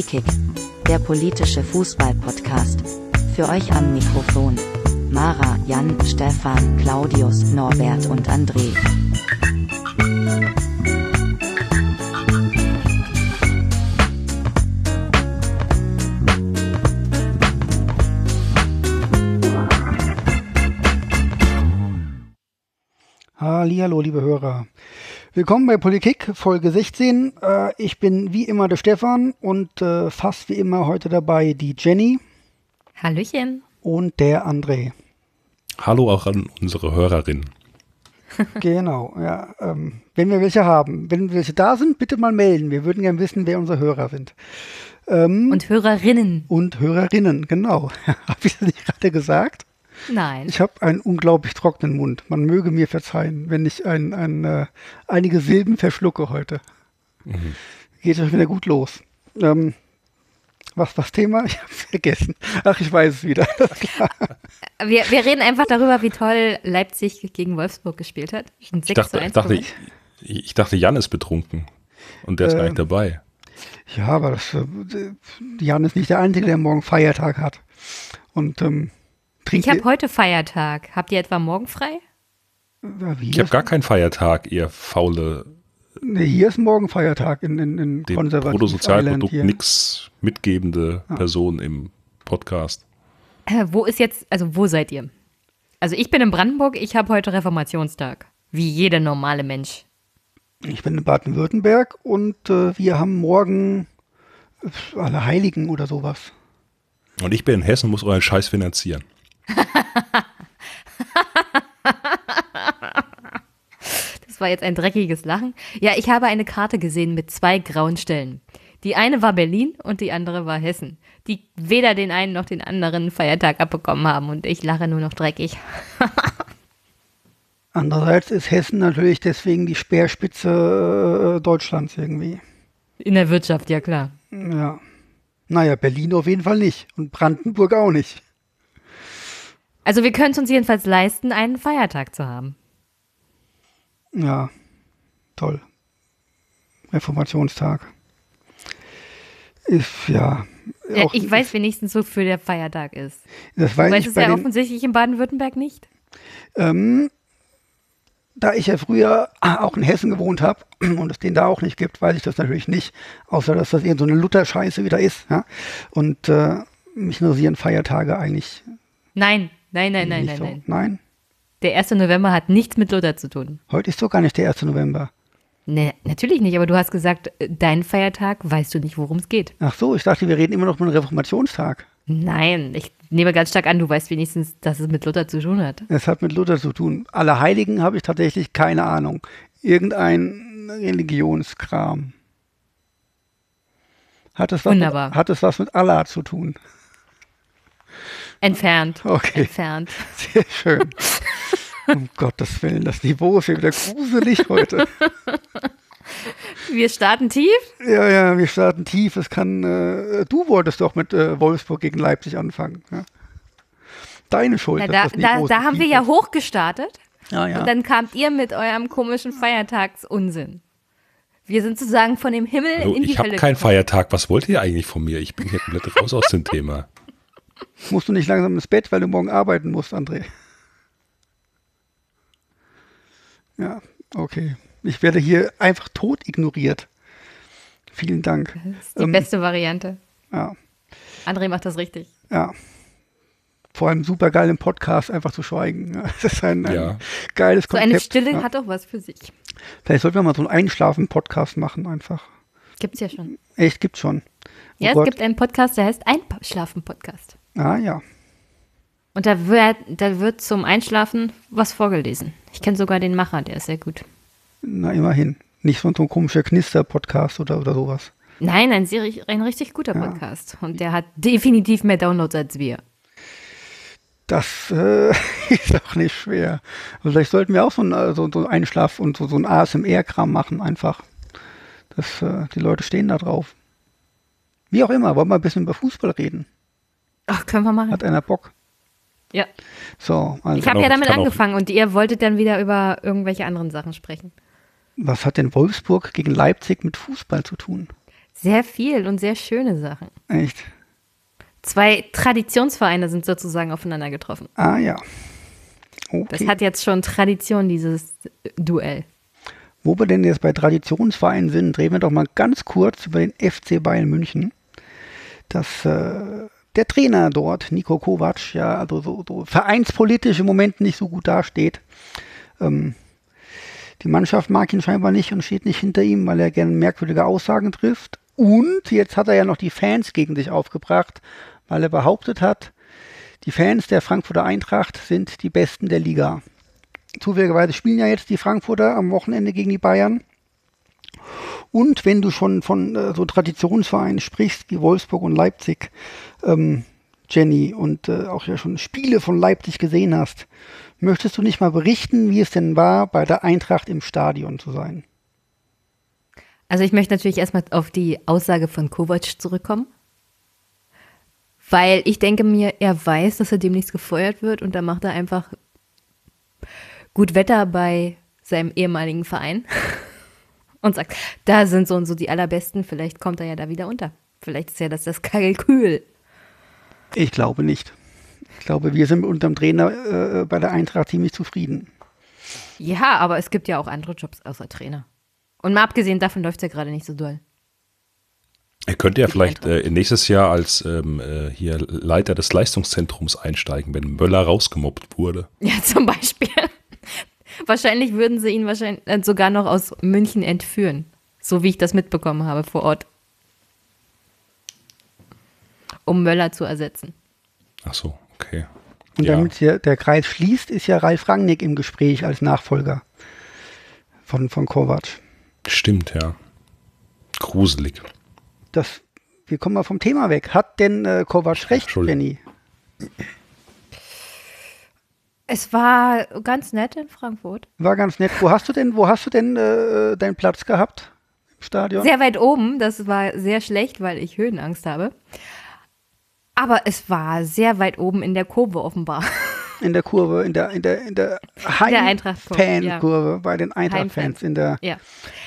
Polikick, der politische Fußball-Podcast. Für euch am Mikrofon. Mara, Jan, Stefan, Claudius, Norbert und André. Hallihallo, liebe Hörer. Willkommen bei Politik, Folge 16. Äh, ich bin wie immer der Stefan und äh, fast wie immer heute dabei die Jenny Hallöchen. und der André. Hallo auch an unsere Hörerinnen. Genau, ja. Ähm, wenn wir welche haben, wenn welche da sind, bitte mal melden. Wir würden gerne wissen, wer unsere Hörer sind. Ähm, Und Hörerinnen. und Hörerinnen, genau. Habe ich das nicht gerade gesagt? Nein. Ich habe einen unglaublich trockenen Mund. Man möge mir verzeihen, wenn ich ein, ein, äh, einige Silben verschlucke heute. Geht schon wieder gut los. Ähm, was was Thema? Ich habe vergessen. Ach, ich weiß es wieder. Wir, wir reden einfach darüber, wie toll Leipzig gegen Wolfsburg gespielt hat. Ein 6 Ich dachte, zu ich 1 dachte, ich, ich dachte, Jan ist betrunken. Und der ist gar Ähm, nicht dabei. ja, aber das, äh, Jan ist nicht der Einzige, der morgen Feiertag hat. Und ähm, trinkt Ich habe heute Feiertag. Habt ihr etwa morgen frei? Ich habe gar keinen Feiertag, ihr faule Nee, hier ist morgen Feiertag in, in, in dem hier. nix mitgebende Person im Podcast. Äh, wo ist jetzt, also wo seid ihr? Also ich bin in Brandenburg, ich habe heute Reformationstag. Wie jeder normale Mensch. Ich bin in Baden-Württemberg und äh, wir haben morgen äh, alle Heiligen oder sowas. Und ich bin in Hessen, muss euren Scheiß finanzieren. Das war jetzt ein dreckiges Lachen. Ja, ich habe eine Karte gesehen mit zwei grauen Stellen. Die eine war Berlin und die andere war Hessen, die weder den einen noch den anderen Feiertag abbekommen haben und ich lache nur noch dreckig. Andererseits ist Hessen natürlich deswegen die Speerspitze äh, Deutschlands irgendwie. In der Wirtschaft, ja klar. Ja. Naja, Berlin auf jeden Fall nicht und Brandenburg auch nicht. Also wir können es uns jedenfalls leisten, einen Feiertag zu haben. Ja, toll. Reformationstag. Ist ja. Äh, auch- ich weiß wenigstens, wofür der Feiertag ist. das Du weiß weißt ich es ja den, offensichtlich in Baden-Württemberg nicht. Ähm, da ich ja früher auch in Hessen gewohnt habe und es den da auch nicht gibt, weiß ich das natürlich nicht. Außer, dass das irgend so eine Luther-Scheiße wieder ist. Ja? Und äh, mich interessieren Feiertage eigentlich Nein, nein, nein, nein, nein, so. nein. Nein, Der 1. November hat nichts mit Luther zu tun. heute ist doch gar nicht der 1. November. Nee, natürlich nicht, aber du hast gesagt, äh, dein Feiertag weißt du nicht, worum es geht. Ach so, ich dachte, wir reden immer noch über den Reformationstag. Nein, ich nehme ganz stark an, du weißt wenigstens, dass es mit Luther zu tun hat. Es hat mit Luther zu tun. Alle Heiligen habe ich tatsächlich keine Ahnung. Irgendein Religionskram. Hat es was, mit, hat es was mit Allah zu tun? Entfernt. Okay. Entfernt. Sehr schön. um Gottes Willen, das Niveau ist ja wieder gruselig heute. Wir starten tief. Ja, ja, wir starten tief. Es kann, äh, du wolltest doch mit äh, Wolfsburg gegen Leipzig anfangen. Ja? Deine Schuld. Ja, dass da, das da, da haben wir tief ja ist. hochgestartet Ja, ja. und dann kamt ihr mit eurem komischen Feiertagsunsinn. Wir sind sozusagen von dem Himmel Hallo, in die ich habe Hölle keinen gekommen. Feiertag. Was wollt ihr eigentlich von mir? Ich bin hier komplett raus aus dem Thema. Musst du nicht langsam ins Bett, weil du morgen arbeiten musst, André? Ja, okay. Ich werde hier einfach tot ignoriert. Vielen Dank. Das ist die Ähm, beste Variante. Ja, André macht das richtig. ja. Vor allem super geil im Podcast einfach zu schweigen. Das ist ein, ein Ja. geiles So Konzept. eine Stille ja. hat auch was für sich. Vielleicht sollten wir mal so einen Einschlafen-Podcast machen einfach. Gibt's ja schon. Echt, gibt's schon. Oh Ja, Gott. es gibt einen Podcast, der heißt Einschlafen-Podcast. Ah ja. Und da wird, da wird zum Einschlafen was vorgelesen. Ich kenne sogar den Macher, der ist sehr gut. Na, immerhin. Nicht so ein komischer Knister-Podcast oder, oder sowas. Nein, ein, ein richtig guter Podcast. Und der hat definitiv mehr Downloads als wir. Das äh, ist auch nicht schwer. Also Vielleicht sollten wir auch so einen, so, so einen Einschlaf- und so, so einen ASMR-Kram machen, einfach. Das, äh, die Leute stehen da drauf. Wie auch immer, wollen wir ein bisschen über Fußball reden? Ach, können wir machen. Hat einer Bock? Ja. So, also, Ich habe ja damit angefangen und ihr wolltet dann wieder über irgendwelche anderen Sachen sprechen. was hat denn Wolfsburg gegen Leipzig mit Fußball zu tun? Sehr viel und sehr schöne Sachen. Echt? Zwei Traditionsvereine sind sozusagen aufeinander getroffen. Ah ja. Okay. Das hat jetzt schon Tradition, dieses Duell. Wo wir denn jetzt bei Traditionsvereinen sind, reden wir doch mal ganz kurz über den FC Bayern München. Das, äh, der Trainer dort, Nico Kovac, ja, also so, so vereinspolitisch im Moment nicht so gut dasteht. Ähm, die Mannschaft mag ihn scheinbar nicht und steht nicht hinter ihm, weil er gerne merkwürdige Aussagen trifft. Und jetzt hat er ja noch die Fans gegen sich aufgebracht, weil er behauptet hat, die Fans der Frankfurter Eintracht sind die besten der Liga. Zufälligerweise spielen ja jetzt die Frankfurter am Wochenende gegen die Bayern. Und wenn du schon von äh, so Traditionsvereinen sprichst wie Wolfsburg und Leipzig, ähm, Jenny, und äh, auch ja schon Spiele von Leipzig gesehen hast, möchtest du nicht mal berichten, wie es denn war, bei der Eintracht im Stadion zu sein? Also ich möchte natürlich erstmal auf die Aussage von Kovac zurückkommen. Weil ich denke mir, er weiß, dass er demnächst gefeuert wird und dann macht er einfach gut Wetter bei seinem ehemaligen Verein und sagt, da sind so und so die allerbesten, vielleicht kommt er ja da wieder unter. Vielleicht ist ja das das Kalkül. Ich glaube nicht. Ich glaube, wir sind mit unserem Trainer äh, bei der Eintracht ziemlich zufrieden. Ja, aber es gibt ja auch andere Jobs außer Trainer. Und mal abgesehen davon läuft es ja gerade nicht so doll. Er könnte ja vielleicht äh, nächstes Jahr als ähm, äh, hier Leiter des Leistungszentrums einsteigen, wenn Möller rausgemobbt wurde. Ja, zum Beispiel. Wahrscheinlich würden sie ihn wahrscheinlich äh, sogar noch aus München entführen. So wie ich das mitbekommen habe vor Ort. Um Möller zu ersetzen. Ach so, okay. Und ja. damit hier der Kreis schließt, ist ja Ralf Rangnick im Gespräch als Nachfolger von, von Kovac. Stimmt, ja. Gruselig das, wir kommen mal vom Thema weg. Hat denn äh, Kovac recht, Jenny? Es war ganz nett in Frankfurt. War ganz nett. Wo hast du denn, wo hast du denn äh, deinen Platz gehabt im Stadion? Sehr weit oben. Das war sehr schlecht, weil ich Höhenangst habe. Aber es war sehr weit oben in der Kurve offenbar. In der Kurve, in der, in der, in der Heim-Fan-Kurve, ja. bei den Eintracht-Fans, in der ja.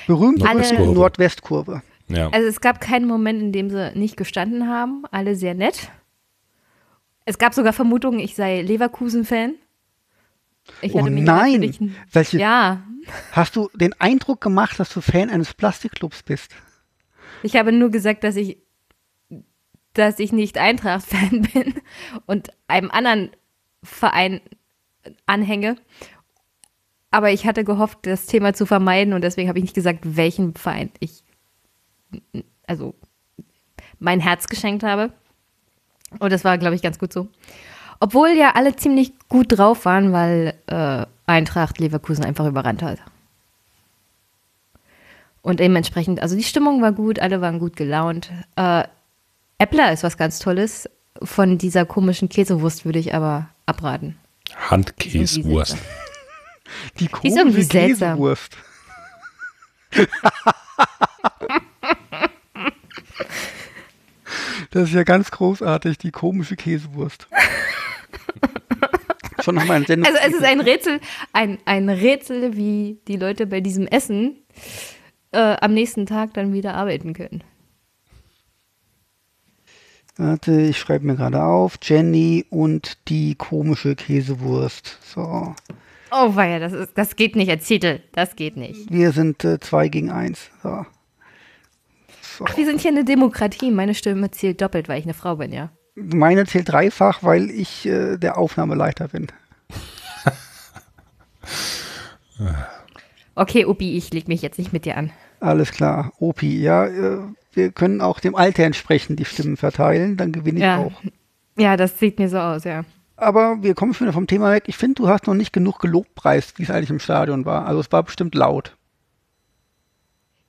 berühmten Nordwestkurve. Ja. Also es gab keinen Moment, in dem sie nicht gestanden haben. Alle sehr nett. Es gab sogar Vermutungen, ich sei Leverkusen-Fan. Ich oh nein! Welche, ja. Hast du den Eindruck gemacht, dass du Fan eines Plastikclubs bist? Ich habe nur gesagt, dass ich, dass ich nicht Eintracht-Fan bin und einem anderen Verein anhänge. Aber ich hatte gehofft, das Thema zu vermeiden und deswegen habe ich nicht gesagt, welchen Verein ich also mein Herz geschenkt habe. Und das war, glaube ich, ganz gut so. Obwohl ja alle ziemlich gut drauf waren, weil äh, Eintracht Leverkusen einfach überrannt hat. Und dementsprechend, also die Stimmung war gut, alle waren gut gelaunt. Äh, Äppler ist was ganz Tolles. Von dieser komischen Käsewurst würde ich aber abraten. Handkäsewurst. Die komische Käsewurst. Das ist ja ganz großartig, die komische Käsewurst. Schon nochmal ein Sendung. Also es ist ein Rätsel, ein, ein Rätsel, wie die Leute bei diesem Essen äh, am nächsten Tag dann wieder arbeiten können. Warte, ich schreibe mir gerade auf. Jenny und die komische Käsewurst. So. Oh, weia, das, ist, das geht nicht als Titel. Das geht nicht. Wir sind äh, zwei gegen eins. So. Ach, wir sind hier eine Demokratie. Meine Stimme zählt doppelt, weil ich eine Frau bin, ja. Meine zählt dreifach, weil ich äh, der Aufnahmeleiter bin. okay, Opi, ich leg mich jetzt nicht mit dir an. Alles klar, Opi, ja, äh, wir können auch dem Alter entsprechend die Stimmen verteilen, dann gewinne ich ja. auch. Ja, das sieht mir so aus, ja. Aber wir kommen schon wieder vom Thema weg. Ich finde, du hast noch nicht genug gelobpreist, wie es eigentlich im Stadion war. Also es war bestimmt laut.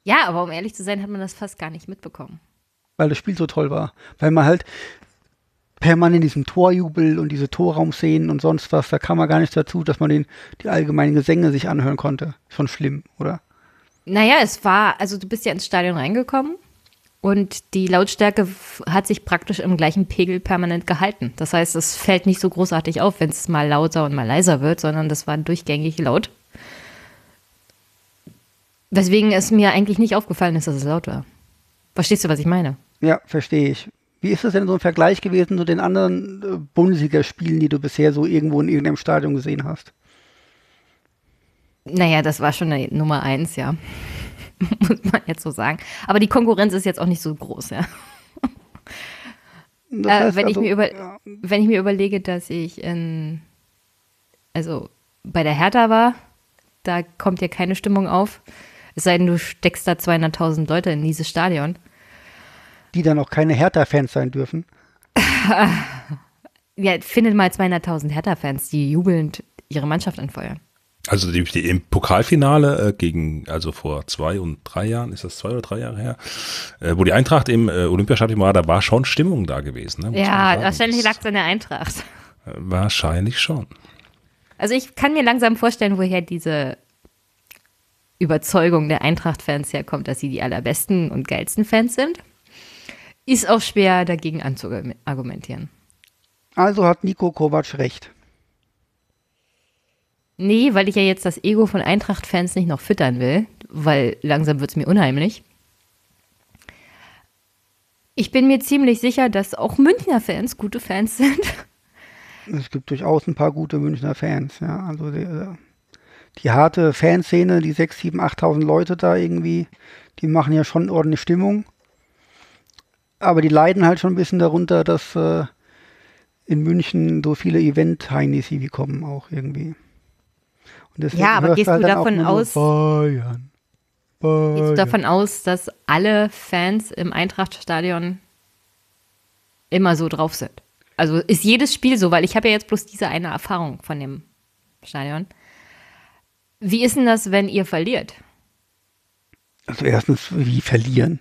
Ja, aber um ehrlich zu sein, hat man das fast gar nicht mitbekommen. Weil das Spiel so toll war. Weil man halt permanent diesen Torjubel und diese Torraumszenen und sonst was, da kam man gar nicht dazu, dass man den, die allgemeinen Gesänge sich anhören konnte. Schon schlimm, oder? Naja, es war, also du bist ja ins Stadion reingekommen und die Lautstärke hat sich praktisch im gleichen Pegel permanent gehalten. Das heißt, es fällt nicht so großartig auf, wenn es mal lauter und mal leiser wird, sondern das war durchgängig laut. Weswegen es mir eigentlich nicht aufgefallen ist, dass es laut war. Verstehst du, was ich meine? Ja, verstehe ich. Wie ist das denn so ein Vergleich gewesen zu den anderen äh, Bundesligaspielen, die du bisher so irgendwo in irgendeinem Stadion gesehen hast? Naja, das war schon eine Nummer eins, ja. Muss man jetzt so sagen. Aber die Konkurrenz ist jetzt auch nicht so groß, ja. Das Äh, heißt wenn, ich also, mir über, ja, wenn ich mir überlege, dass ich in, also bei der Hertha war, da kommt ja keine Stimmung auf. Es sei denn, du steckst da 200.000 Leute in dieses Stadion. Die dann auch keine Hertha-Fans sein dürfen. Ja, findet mal 200.000 Hertha-Fans, die jubelnd ihre Mannschaft anfeuern. Also die, die, im Pokalfinale äh, gegen, also vor zwei und drei Jahren, ist das zwei oder drei Jahre her, äh, wo die Eintracht im äh, Olympiastadion war, da war schon Stimmung da gewesen. Ne, Ja, wahrscheinlich lag es an der Eintracht. äh, Wahrscheinlich schon. Also ich kann mir langsam vorstellen, woher diese Überzeugung der Eintracht-Fans herkommt, dass sie die allerbesten und geilsten Fans sind. Ist auch schwer dagegen anzuargumentieren. Also hat Nico Kovac recht. Nee, weil ich ja jetzt das Ego von Eintracht-Fans nicht noch füttern will, weil langsam wird es mir unheimlich. Ich bin mir ziemlich sicher, dass auch Münchner Fans gute Fans sind. Es gibt durchaus ein paar gute Münchner Fans. Ja, also die, die harte Fanszene, die 6, 7, 8.000 Leute da irgendwie, die machen ja schon ordentlich Stimmung. Aber die leiden halt schon ein bisschen darunter, dass äh, in München so viele Event-Heinis wie kommen auch irgendwie. Ja, aber gehst halt du davon aus- Bayern. Bayern. Gehst du davon aus, dass alle Fans im Eintrachtstadion immer so drauf sind? Also ist jedes Spiel so, weil ich habe ja jetzt bloß diese eine Erfahrung von dem Stadion. Wie ist denn das, wenn ihr verliert? Also erstens, wie verlieren.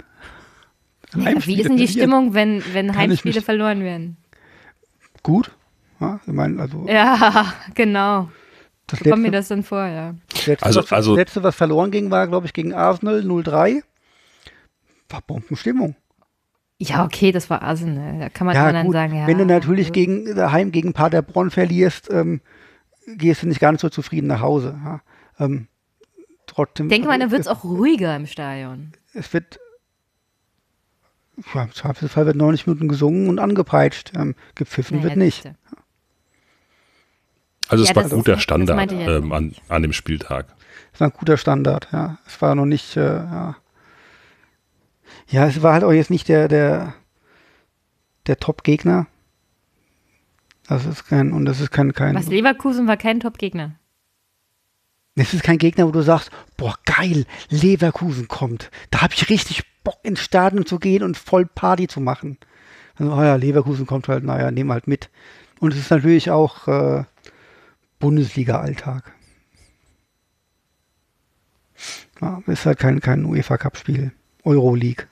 Wie Heimspiele ist denn die. Stimmung, wenn, wenn ich Heimspiele verloren werden? Gut. Ja, ich meine, also Ja, genau. das So kommt mir das dann vor, ja. das letzte, Also- was, also- das letzte, was verloren ging, war, glaube ich, gegen Arsenal 0-3. War Bombenstimmung. Ja, okay, das war Arsenal. Da kann man Ja, immer dann gut. sagen, ja. Wenn du natürlich gegen, daheim gegen Paderborn verlierst, ähm, gehst du nicht ganz so zufrieden nach Hause. Ja. Ähm, trotzdem. Denk mal, also dann wird es es, auch ruhiger im Stadion. es wird. Ja, Im Zweifelsfall wird 90 Minuten gesungen und angepeitscht. Ähm, gepfiffen Naja, wird nicht. siehste. Also es Ja, war guter das Standard ähm, an, an dem Spieltag. Das war ein guter Standard, ja. Es war noch nicht, äh, ja. Ja, es war halt auch jetzt nicht der, der, der Top-Gegner. Das ist kein, und das ist kein, kein, Was Leverkusen war kein Top-Gegner. Das ist kein Gegner, wo du sagst, boah, geil, Leverkusen kommt. Da habe ich richtig Bock ins Stadion zu gehen und voll Party zu machen. Also, oh ja, Leverkusen kommt halt, naja, nehmen halt mit. Und es ist natürlich auch äh, Bundesliga-Alltag. Ja, ist halt kein, kein UEFA-Cup-Spiel. Euroleague.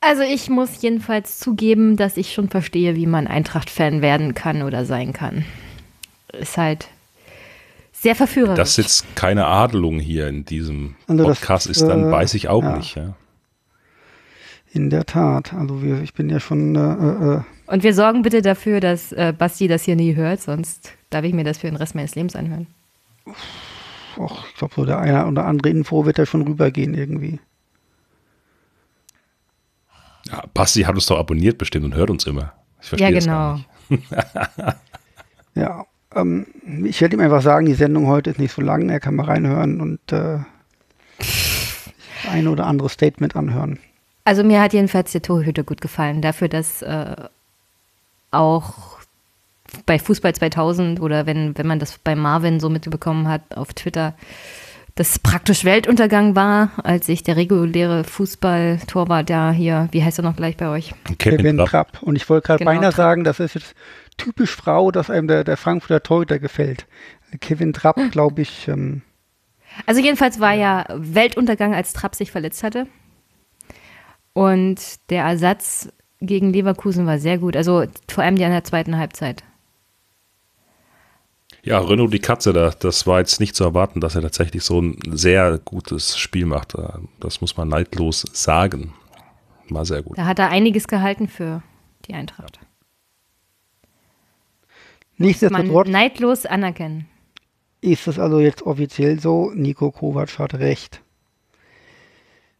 Also ich muss jedenfalls zugeben, dass ich schon verstehe, wie man Eintracht-Fan werden kann oder sein kann. Ist halt sehr verführerisch. Dass jetzt keine Adelung hier in diesem Also das, Podcast ist, dann äh, weiß ich auch ja. nicht. Ja. In der Tat. Also wir, ich bin ja schon äh, äh, Und wir sorgen bitte dafür, dass äh, Basti das hier nie hört, sonst darf ich mir das für den Rest meines Lebens anhören. Och, ich glaube, so der eine oder andere Info wird da schon rübergehen irgendwie. Ja, Basti hat uns doch abonniert bestimmt und hört uns immer. Ich verstehe Ja, das gar genau. nicht. Ja, ähm, ich werde ihm einfach sagen, die Sendung heute ist nicht so lang, er kann mal reinhören und äh, das eine oder andere Statement anhören. Also mir hat jedenfalls der Torhüter gut gefallen, dafür, dass äh, auch bei Fußball 2000 oder wenn, wenn man das bei Marvin so mitbekommen hat auf Twitter, das praktisch Weltuntergang war, als sich der reguläre Fußball-Torwart da hier, wie heißt er noch gleich bei euch? Kevin, Kevin Trapp. Trapp. Und ich wollte gerade Genau, beinahe Trapp. sagen, das ist jetzt typisch Frau, dass einem der, der Frankfurter Torhüter gefällt. Kevin Trapp, glaube ich, ähm, Also jedenfalls war ja Weltuntergang, als Trapp sich verletzt hatte. Und der Ersatz gegen Leverkusen war sehr gut. Also vor allem die in der zweiten Halbzeit. Ja, Renault die Katze, da, das war jetzt nicht zu erwarten, dass er tatsächlich so ein sehr gutes Spiel macht. Das muss man neidlos sagen. War sehr gut. Da hat er einiges gehalten für die Eintracht. Man nichtsdestotrotz neidlos anerkennen. ist es also jetzt offiziell so, Nico Kovac hat recht.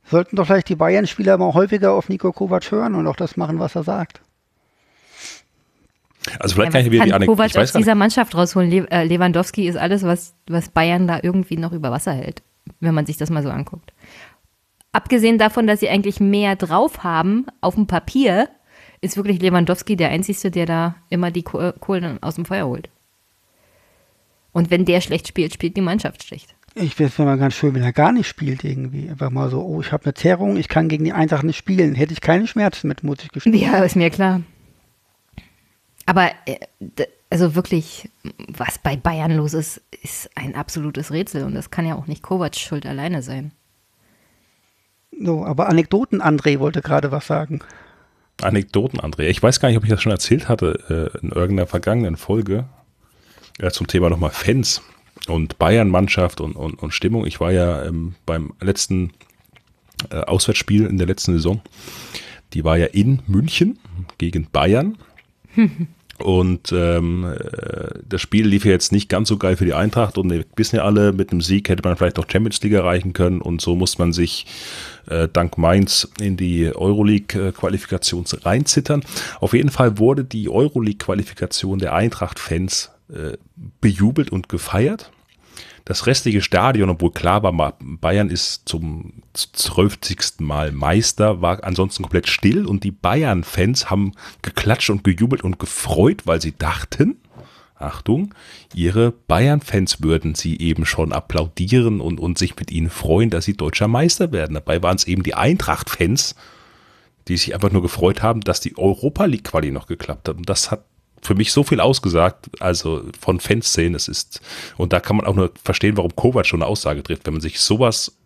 Sollten doch vielleicht die Bayern-Spieler mal häufiger auf Nico Kovac hören und auch das machen, was er sagt. Also vielleicht Ja, kann ich wieder die kann Anekdote. Kovac Ich weiß aus dieser Mannschaft rausholen? Le äh, Lewandowski ist alles, was, was Bayern da irgendwie noch über Wasser hält, wenn man sich das mal so anguckt. Abgesehen davon, dass sie eigentlich mehr drauf haben auf dem Papier, ist wirklich Lewandowski der Einzige, der da immer die Koh- Kohlen aus dem Feuer holt. Und wenn der schlecht spielt, spielt die Mannschaft schlecht. Ich finde es mal ganz schön, wenn er gar nicht spielt irgendwie. Einfach mal so, oh, ich habe eine Zerrung, ich kann gegen die Eintracht nicht spielen. Hätte ich keine Schmerzen mit, ich gestehen. Ja, ist mir klar. Aber äh, also wirklich, was bei Bayern los ist, ist ein absolutes Rätsel. Und das kann ja auch nicht Kovac schuld alleine sein. So, aber Anekdoten, André wollte gerade was sagen. Anekdoten, André. Ich weiß gar nicht, ob ich das schon erzählt hatte äh, in irgendeiner vergangenen Folge äh, zum Thema nochmal Fans und Bayern-Mannschaft und, und, und Stimmung. Ich war ja ähm, beim letzten äh, Auswärtsspiel in der letzten Saison. Die war ja in München gegen Bayern. Und ähm, äh, das Spiel lief ja jetzt nicht ganz so geil für die Eintracht und wir wissen ja alle, mit einem Sieg hätte man vielleicht auch Champions League erreichen können und so muss man sich äh, dank Mainz in die Euroleague-Qualifikation reinzittern. Auf jeden Fall wurde die Euroleague-Qualifikation der Eintracht-Fans äh, bejubelt und gefeiert. Das restliche Stadion, obwohl klar war, Bayern ist zum 12. Mal Meister, war ansonsten komplett still und die Bayern-Fans haben geklatscht und gejubelt und gefreut, weil sie dachten, Achtung, ihre Bayern-Fans würden sie eben schon applaudieren und, und sich mit ihnen freuen, dass sie deutscher Meister werden. Dabei waren es eben die Eintracht-Fans, die sich einfach nur gefreut haben, dass die Europa League-Quali noch geklappt hat. Und das hat für mich so viel ausgesagt, also von Fanszenen, es ist, und da kann man auch nur verstehen, warum Kovac schon eine Aussage trifft, wenn man sich sowas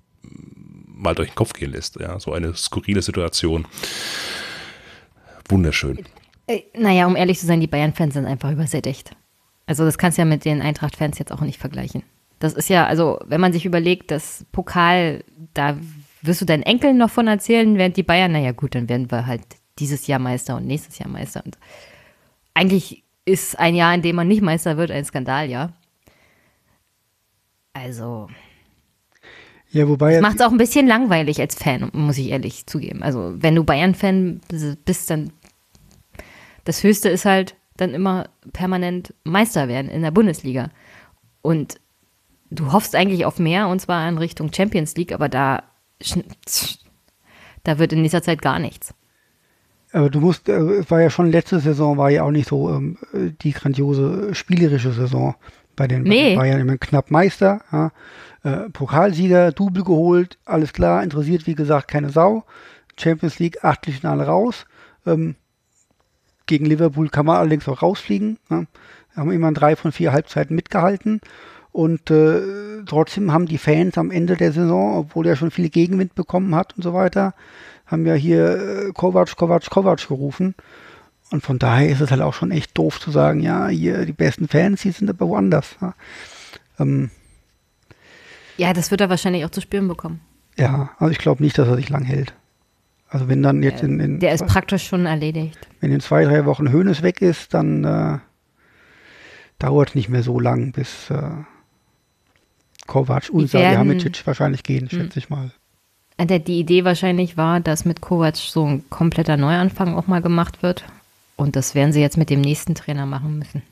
mal durch den Kopf gehen lässt, ja, so eine skurrile Situation. Wunderschön. Äh, naja, um ehrlich zu sein, die Bayern-Fans sind einfach übersättigt. Also das kannst du ja mit den Eintracht-Fans jetzt auch nicht vergleichen. Das ist ja, also wenn man sich überlegt, das Pokal, da wirst du deinen Enkeln noch von erzählen, während die Bayern, naja gut, dann werden wir halt dieses Jahr Meister und nächstes Jahr Meister. Und eigentlich ist ein Jahr, in dem man nicht Meister wird, ein Skandal, ja. Also, Ja, wobei macht es auch ein bisschen langweilig als Fan, muss ich ehrlich zugeben. Also, wenn du Bayern-Fan bist, dann das Höchste ist halt dann immer permanent Meister werden in der Bundesliga. Und du hoffst eigentlich auf mehr und zwar in Richtung Champions League, aber da, da wird in nächster Zeit gar nichts. Aber du musst, äh, es war ja schon letzte Saison, war ja auch nicht so ähm, äh, die grandiose spielerische Saison bei den, Nee. Bayern. Immer knapp Meister, ja. äh, Pokalsieger, Double geholt, alles klar, interessiert wie gesagt keine Sau. Champions League, Achtelfinale raus. Ähm, gegen Liverpool kann man allerdings auch rausfliegen. Ja. Haben immer drei von vier Halbzeiten mitgehalten. Und äh, trotzdem haben die Fans am Ende der Saison, obwohl er schon viel Gegenwind bekommen hat und so weiter, haben ja hier äh, Kovac, Kovac, Kovac gerufen. Und von daher ist es halt auch schon echt doof zu sagen, ja, hier die besten Fans, die sind aber woanders. Ja, ähm, Ja, das wird er wahrscheinlich auch zu spüren bekommen. ja also ich glaube nicht, dass er sich lang hält. Also wenn dann jetzt in, in, Der ist praktisch schon erledigt. wenn in zwei, drei Wochen Hönes weg ist, dann äh, dauert nicht mehr so lang, bis äh, Kovac und Salihamidzic wahrscheinlich gehen, schätze ich mal. Äh, Die Idee wahrscheinlich war, dass mit Kovac so ein kompletter Neuanfang auch mal gemacht wird. Und das werden sie jetzt mit dem nächsten Trainer machen müssen.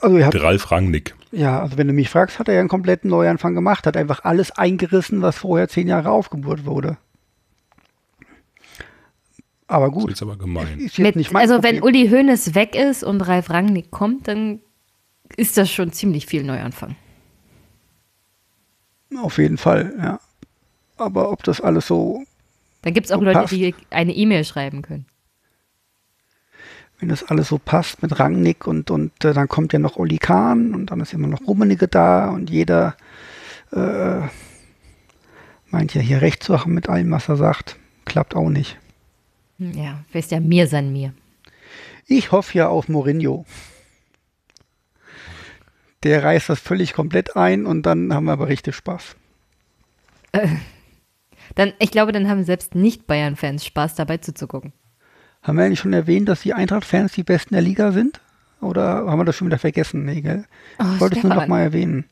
Also er hat, Ralf Rangnick. ja, also wenn du mich fragst, hat er ja einen kompletten Neuanfang gemacht, hat einfach alles eingerissen, was vorher zehn Jahre aufgebaut wurde. Aber Das gut, ist aber gemein. ist Mit, also wenn Problem. Uli Hoeneß weg ist und Ralf Rangnick kommt, dann ist das schon ziemlich viel Neuanfang. Auf jeden Fall, ja. Aber ob das alles so, Da gibt es auch So Leute, passt. die eine E-Mail schreiben können. wenn das alles so passt mit Rangnick und, und äh, dann kommt ja noch Oli Kahn und dann ist immer noch Rummenigge da und jeder äh, meint ja hier recht zu haben mit allem, was er sagt. Klappt auch nicht. Hm, Ja, weißt ja, mir san mir. Ich hoffe ja auf Mourinho. Der reißt das völlig komplett ein und dann haben wir aber richtig Spaß. Dann, ich glaube, dann haben selbst Nicht-Bayern-Fans Spaß dabei zuzugucken. Haben wir eigentlich schon erwähnt, dass die Eintracht-Fans die Besten der Liga sind? Oder haben wir das schon wieder vergessen? Nee, gell? Oh, ich wollte es nur noch Stefan. mal erwähnen.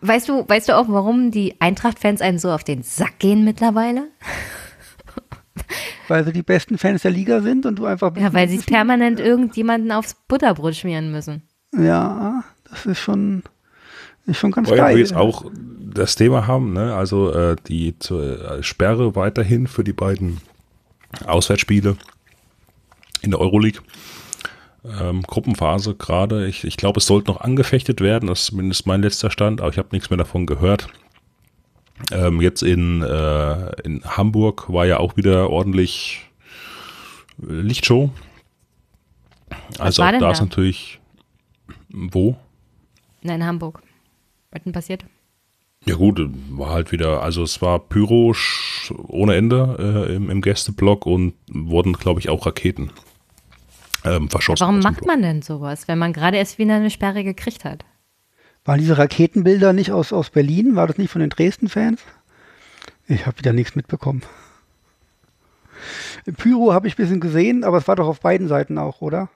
Weißt du, weißt du auch, warum die Eintracht-Fans einen so auf den Sack gehen mittlerweile? Weil sie die besten Fans der Liga sind und du einfach. Ja, weil sie permanent irgendjemanden aufs Butterbrot schmieren müssen. Ja, das ist schon, ist schon ganz Weil geil. wir jetzt auch das Thema haben, ne? also äh, die zur, äh, Sperre weiterhin für die beiden Auswärtsspiele in der Euroleague. Ähm, Gruppenphase gerade. Ich, ich glaube, es sollte noch angefechtet werden. Das ist zumindest mein letzter Stand, aber ich habe nichts mehr davon gehört. Ähm, jetzt in, äh, in Hamburg war ja auch wieder ordentlich Lichtshow. Also war auch da? ist natürlich wo? Nein, in Hamburg. Was denn passiert? Ja gut, war halt wieder, also es war Pyro ohne Ende äh, im, im Gästeblock und wurden, glaube ich, auch Raketen ähm, verschossen. Warum macht Block. man denn sowas, wenn man gerade erst wieder eine Sperre gekriegt hat? Waren diese Raketenbilder nicht aus, aus Berlin? War das nicht von den Dresden-Fans? Ich habe wieder nichts mitbekommen. Pyro habe ich ein bisschen gesehen, aber es war doch auf beiden Seiten auch, oder?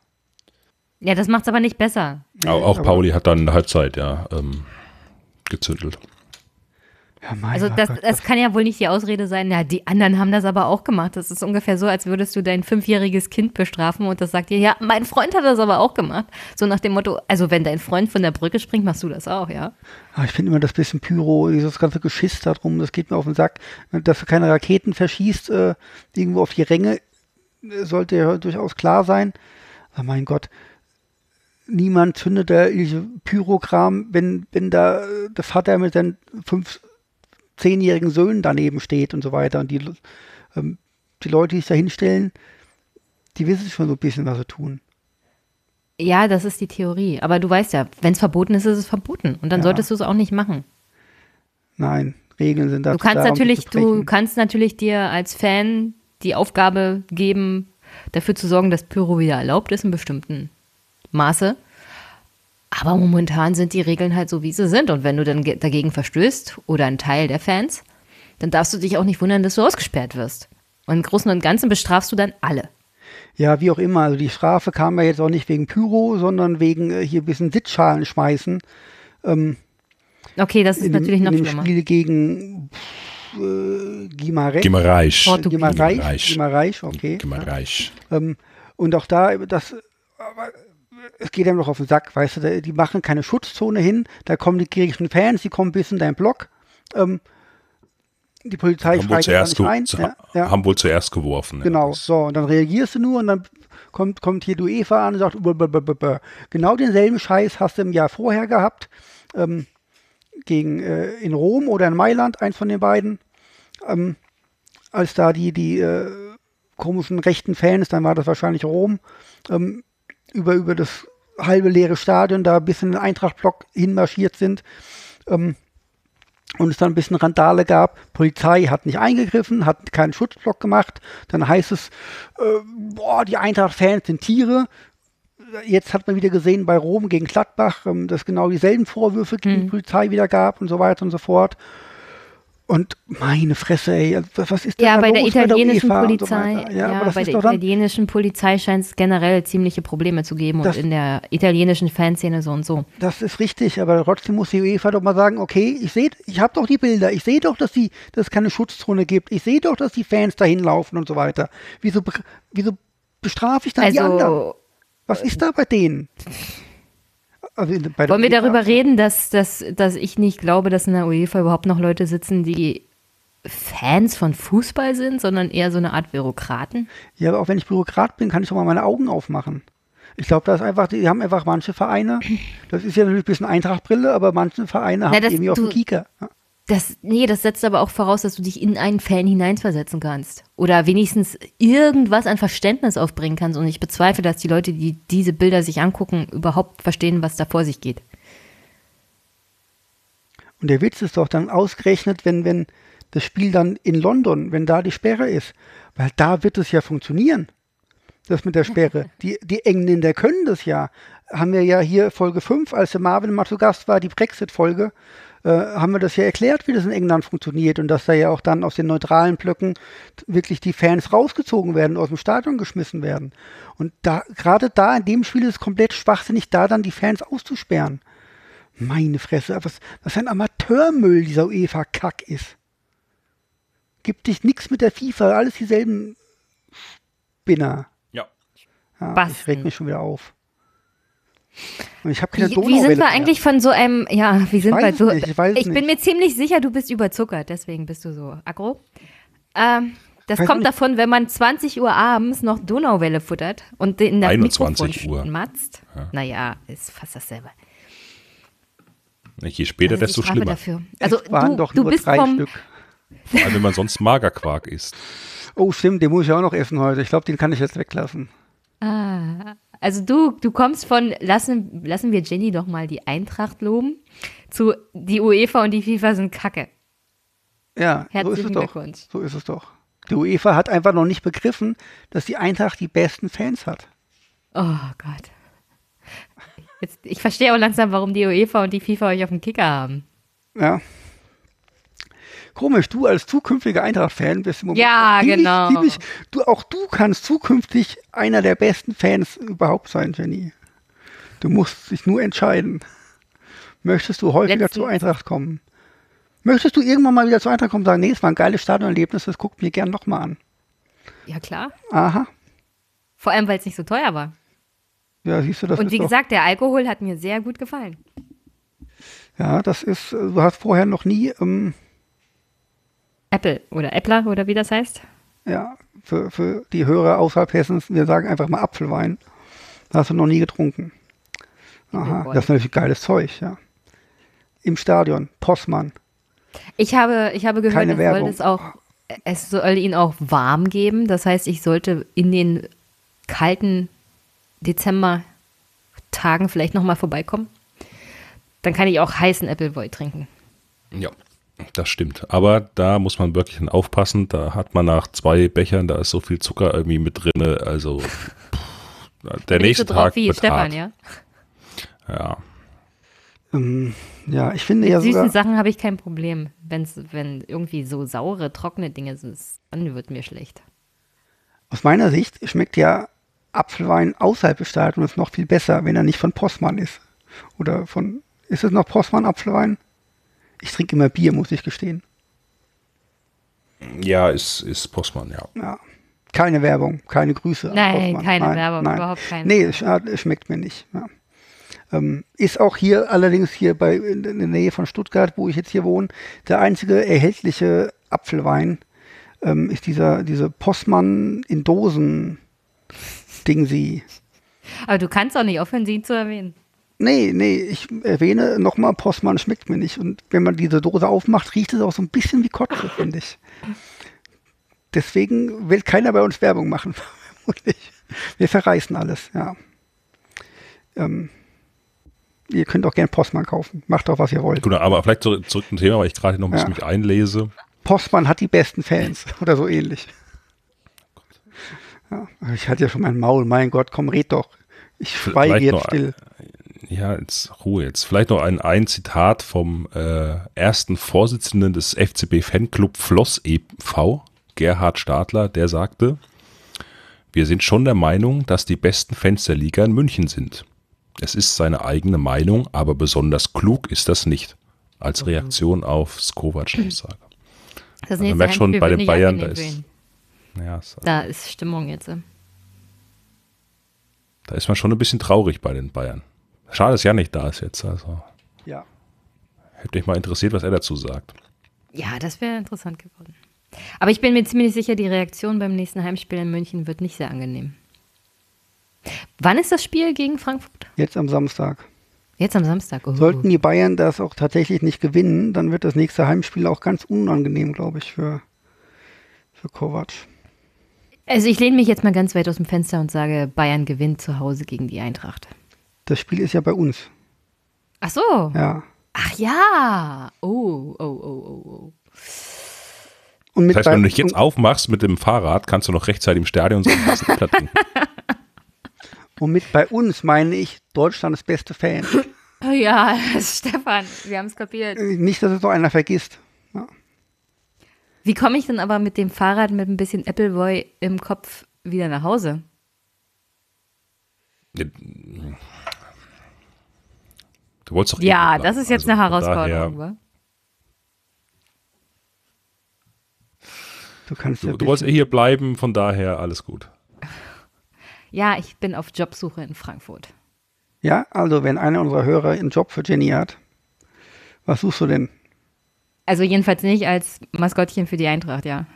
Ja, das macht's aber nicht besser. Auch, auch aber- Pauli hat dann in der Halbzeit, ja, ähm, gezündelt. Ja, mein Also das, Gott, das kann ja wohl nicht die Ausrede sein, ja, die anderen haben das aber auch gemacht. Das ist ungefähr so, als würdest du dein fünfjähriges Kind bestrafen und das sagt dir, ja, mein Freund hat das aber auch gemacht. So nach dem Motto, also wenn dein Freund von der Brücke springt, machst du das auch, ja. Ah, Ich finde immer das bisschen Pyro, dieses ganze Geschiss da drum, das geht mir auf den Sack. Dass du keine Raketen verschießt, äh, irgendwo auf die Ränge, äh, sollte ja durchaus klar sein. Aber mein Gott, niemand zündet da diese Pyrokram, wenn, wenn da äh, der Vater mit seinen fünf, zehnjährigen Söhnen daneben steht und so weiter. Und die, ähm, die Leute, die sich da hinstellen, die wissen schon so ein bisschen, was sie tun. Ja, das ist die Theorie. Aber du weißt ja, wenn es verboten ist, ist es verboten. Und dann Ja. solltest du es auch nicht machen. Nein, Regeln sind dazu Du kannst da, um natürlich, zu du kannst natürlich dir als Fan die Aufgabe geben, dafür zu sorgen, dass Pyro wieder erlaubt ist in bestimmten Maße. Aber momentan sind die Regeln halt so, wie sie sind. Und wenn du dann ge- dagegen verstößt oder ein Teil der Fans, dann darfst du dich auch nicht wundern, dass du ausgesperrt wirst. Und im Großen und Ganzen bestrafst du dann alle. Ja, wie auch immer. Also die Strafe kam ja jetzt auch nicht wegen Pyro, sondern wegen äh, hier ein bisschen Sitzschalen schmeißen. Ähm, Okay, das ist in dem, natürlich noch in dem schlimmer. Spiel gegen äh, Gimareich. Gimareich. Gimareich. Gimareich, okay. Gimmerreich. Ähm, und auch da, das, aber es geht einem doch auf den Sack, weißt du, die machen keine Schutzzone hin, da kommen die griechischen Fans, die kommen bis in deinen Block. Ähm, die Polizei Haben da zuerst nicht ein. Ja, ja. haben wohl zuerst geworfen. ja. Genau, Das- so, und dann reagierst du nur und dann kommt, kommt hier UEFA an und sagt, blablabla. genau denselben Scheiß hast du im Jahr vorher gehabt, ähm, gegen, äh, in Rom oder in Mailand, eins von den beiden, ähm, als da die, die äh, komischen rechten Fans, dann war das wahrscheinlich Rom, ähm, über, über das halbe leere Stadion da bis in den Eintrachtblock hinmarschiert sind. Ähm, und es dann ein bisschen Randale gab. Polizei hat nicht eingegriffen, hat keinen Schutzblock gemacht. Dann heißt es, äh, boah, die Eintracht-Fans sind Tiere. Jetzt hat man wieder gesehen bei Rom gegen Gladbach, ähm, dass genau dieselben Vorwürfe gegen die Polizei wieder gab und so weiter und so fort. Und meine Fresse, ey, also was ist denn Ja, da bei der los italienischen UEFA und so Polizei, weiter? ja, das bei der italienischen Polizei scheint es generell ziemliche Probleme zu geben Das- und in der italienischen Fanszene so und so. Das ist richtig, aber trotzdem muss die UEFA doch mal sagen, okay, ich sehe, ich habe doch die Bilder, ich sehe doch, dass, die, dass es keine Schutzzone gibt, ich sehe doch, dass die Fans dahin laufen und so weiter. Wieso, wieso bestrafe ich dann die anderen? Also Was ist da bei denen? Also in- bei der wollen wir darüber reden, dass, dass, dass ich nicht glaube, dass in der UEFA überhaupt noch Leute sitzen, die Fans von Fußball sind, sondern eher so eine Art Bürokraten? Ja, aber auch wenn ich Bürokrat bin, kann ich doch mal meine Augen aufmachen. Ich glaube, da ist einfach, die haben einfach manche Vereine, das ist ja natürlich ein bisschen Eintrachtbrille, aber manche Vereine haben das- irgendwie auf dem Kieker. Das, nee, das setzt aber auch voraus, dass du dich in einen Fan hineinversetzen kannst. Oder wenigstens irgendwas an Verständnis aufbringen kannst. Und ich bezweifle, dass die Leute, die diese Bilder sich angucken, überhaupt verstehen, was da vor sich geht. Und der Witz ist doch dann ausgerechnet, wenn, wenn das Spiel dann in London, wenn da die Sperre ist, weil da wird es ja funktionieren. Das mit der Sperre. Die, die Engländer können das ja. Haben wir ja hier Folge 5, als der Marvin mal zu Gast war, die Brexit-Folge, äh, haben wir das ja erklärt, wie das in England funktioniert und dass da ja auch dann aus den neutralen Blöcken wirklich die Fans rausgezogen werden, aus dem Stadion geschmissen werden. Und da, gerade da in dem Spiel ist es komplett schwachsinnig, da dann die Fans auszusperren. Meine Fresse, was, was ein Amateurmüll dieser UEFA-Kack ist. Gibt dich nichts mit der FIFA, alles dieselben Spinner. Ja. Ja, Basten. ich reg mich schon wieder auf. Und ich habe keine Wie, Donauwelle wie sind wir mehr. eigentlich von so einem, ja, wie sind weiß wir so? nicht, ich es bin nicht. mir ziemlich sicher, du bist überzuckert, deswegen bist du so aggro. Ähm, das Weiß kommt davon, wenn man 20 Uhr abends noch Donauwelle futtert und in das 21 Mikrofon Uhr. matzt. Naja, ist fast dasselbe. Je später, Also desto schlimmer. Dafür. Also es waren du, doch du nur bist drei vom, Stück. Vor allem, wenn man sonst Magerquark isst. Oh, stimmt, den muss ich auch noch essen heute. Ich glaube, den kann ich jetzt weglassen. Ah, also du, du kommst von, lassen, lassen wir Jenny doch mal die Eintracht loben, zu die UEFA und die FIFA sind Kacke. Ja, so ist Herzlichen es doch. So ist es doch. Die UEFA hat einfach noch nicht begriffen, dass die Eintracht die besten Fans hat. Oh Gott. Jetzt, ich verstehe auch langsam, warum die UEFA und die FIFA euch auf dem Kicker haben. Ja. Komisch, du als zukünftiger Eintracht-Fan bist im Moment Ja, ziemlich, genau. Ziemlich, du, auch du kannst zukünftig einer der besten Fans überhaupt sein, Jenny. Du musst dich nur entscheiden. Möchtest du häufiger Letztens- zur Eintracht kommen? Möchtest du irgendwann mal wieder zur Eintracht kommen und sagen, nee, es war ein geiles Stadionerlebnis, das guckt mir gern nochmal an. Ja, klar. Aha. Vor allem, weil es nicht so teuer war. Ja, siehst du, das und wie gesagt, der Alkohol hat mir sehr gut gefallen. Ja, das ist, du hast vorher noch nie, ähm, Apple oder Appler oder wie das heißt. ja, für, für die Hörer außerhalb Hessens, wir sagen einfach mal Apfelwein. Das hast du noch nie getrunken. Aha, Boy. das ist natürlich geiles Zeug, ja. Im Stadion, Postmann. Ich habe, ich habe gehört, Keine es Werbung. soll, es, auch, es soll ihn auch warm geben. Das heißt, ich sollte in den kalten Dezember-Tagen vielleicht nochmal vorbeikommen. Dann kann ich auch heißen Appleboy trinken. Ja, das stimmt. Aber da muss man wirklich dann aufpassen. Da hat man nach zwei Bechern, da ist so viel Zucker irgendwie mit drin. Also pff, der Bin ich so nächste drauf Tag wie wird Stefan, hart. ja? Ja. Ähm, ja, ich finde Mit ja süßen sogar, Sachen habe ich kein Problem. Wenn's, wenn irgendwie so saure, trockene Dinge sind, dann wird mir schlecht. aus meiner Sicht schmeckt ja Apfelwein außerhalb des Stadions noch viel besser, wenn er nicht von Postmann ist. Oder von, ist es noch Postmann Apfelwein? Ich trinke immer Bier, muss ich gestehen. Ja, ist, ist Postmann, ja. Ja. Keine Werbung, keine Grüße. Nein, keine Werbung, überhaupt keine. Nee, es, es schmeckt mir nicht. Ja. Ähm, ist auch hier, allerdings hier bei, in, der Nähe von Stuttgart, wo ich jetzt hier wohne, der einzige erhältliche Apfelwein ähm, ist dieser, diese Postmann in Dosen Dingsi. Aber du kannst auch nicht aufhören, sie zu erwähnen. Nee, nee, ich erwähne nochmal, Postmann schmeckt mir nicht. Und wenn man diese Dose aufmacht, riecht es auch so ein bisschen wie Kotze, finde ich. Deswegen will keiner bei uns Werbung machen. vermutlich. Wir verreißen alles, ja. Ähm, ihr könnt auch gern Postmann kaufen. Macht doch, was ihr wollt. Gut, aber vielleicht zurück, zurück zum Thema, weil ich gerade noch ein bisschen Ja. mich einlese. Postmann hat die besten Fans oder so ähnlich. Ja, ich hatte ja schon mein Maul, mein Gott, komm, red doch. Ich schweige jetzt still. Ja, jetzt Ruhe jetzt. Vielleicht noch ein, ein Zitat vom äh, ersten Vorsitzenden des FCB Fanclub Floss e.V., Gerhard Stadler, der sagte, wir sind schon der Meinung, dass die besten Fans der Liga in München sind. Es ist seine eigene Meinung, aber besonders klug ist das nicht. Als Reaktion auf Skovacs Aussage. Das man merkt schon, bei den nicht Bayern, da ist-. Ja, es- Da ist Stimmung jetzt. da ist man schon ein bisschen traurig bei den Bayern. Schade, dass Jan nicht da ist jetzt. Also Ja. hätte mich mal interessiert, was er dazu sagt. Ja, das wäre interessant geworden. Aber ich bin mir ziemlich sicher, die Reaktion beim nächsten Heimspiel in München wird nicht sehr angenehm. Wann ist das Spiel gegen Frankfurt? Jetzt am Samstag. Jetzt am Samstag. Oh. Sollten die Bayern das auch tatsächlich nicht gewinnen, dann wird das nächste Heimspiel auch ganz unangenehm, glaube ich, für, für Kovac. Also ich lehne mich jetzt mal ganz weit aus dem Fenster und sage, Bayern gewinnt zu Hause gegen die Eintracht. Das Spiel ist ja bei uns. Ach so. Ja. Ach ja. Oh, oh, oh, oh, oh. Und mit Das heißt, wenn du dich jetzt aufmachst mit dem Fahrrad, kannst du noch rechtzeitig im Stadion so Äppler trinken. Und mit bei uns meine ich Deutschlands beste Fan. Oh ja, Stefan, wir haben es kapiert. Äh, nicht, dass es noch einer vergisst. Ja. Wie komme ich denn aber mit dem Fahrrad mit ein bisschen Appleboy im Kopf wieder nach Hause? Du wolltest doch Ja, eh das ist jetzt also eine Herausforderung, daher- wa? Du kannst ja Du, du wolltest eh hier bleiben, von daher alles gut. Ja, ich bin auf Jobsuche in Frankfurt. Ja, also wenn einer unserer Hörer einen Job für Jenny hat, was suchst du denn? Also jedenfalls nicht als Maskottchen für die Eintracht, ja.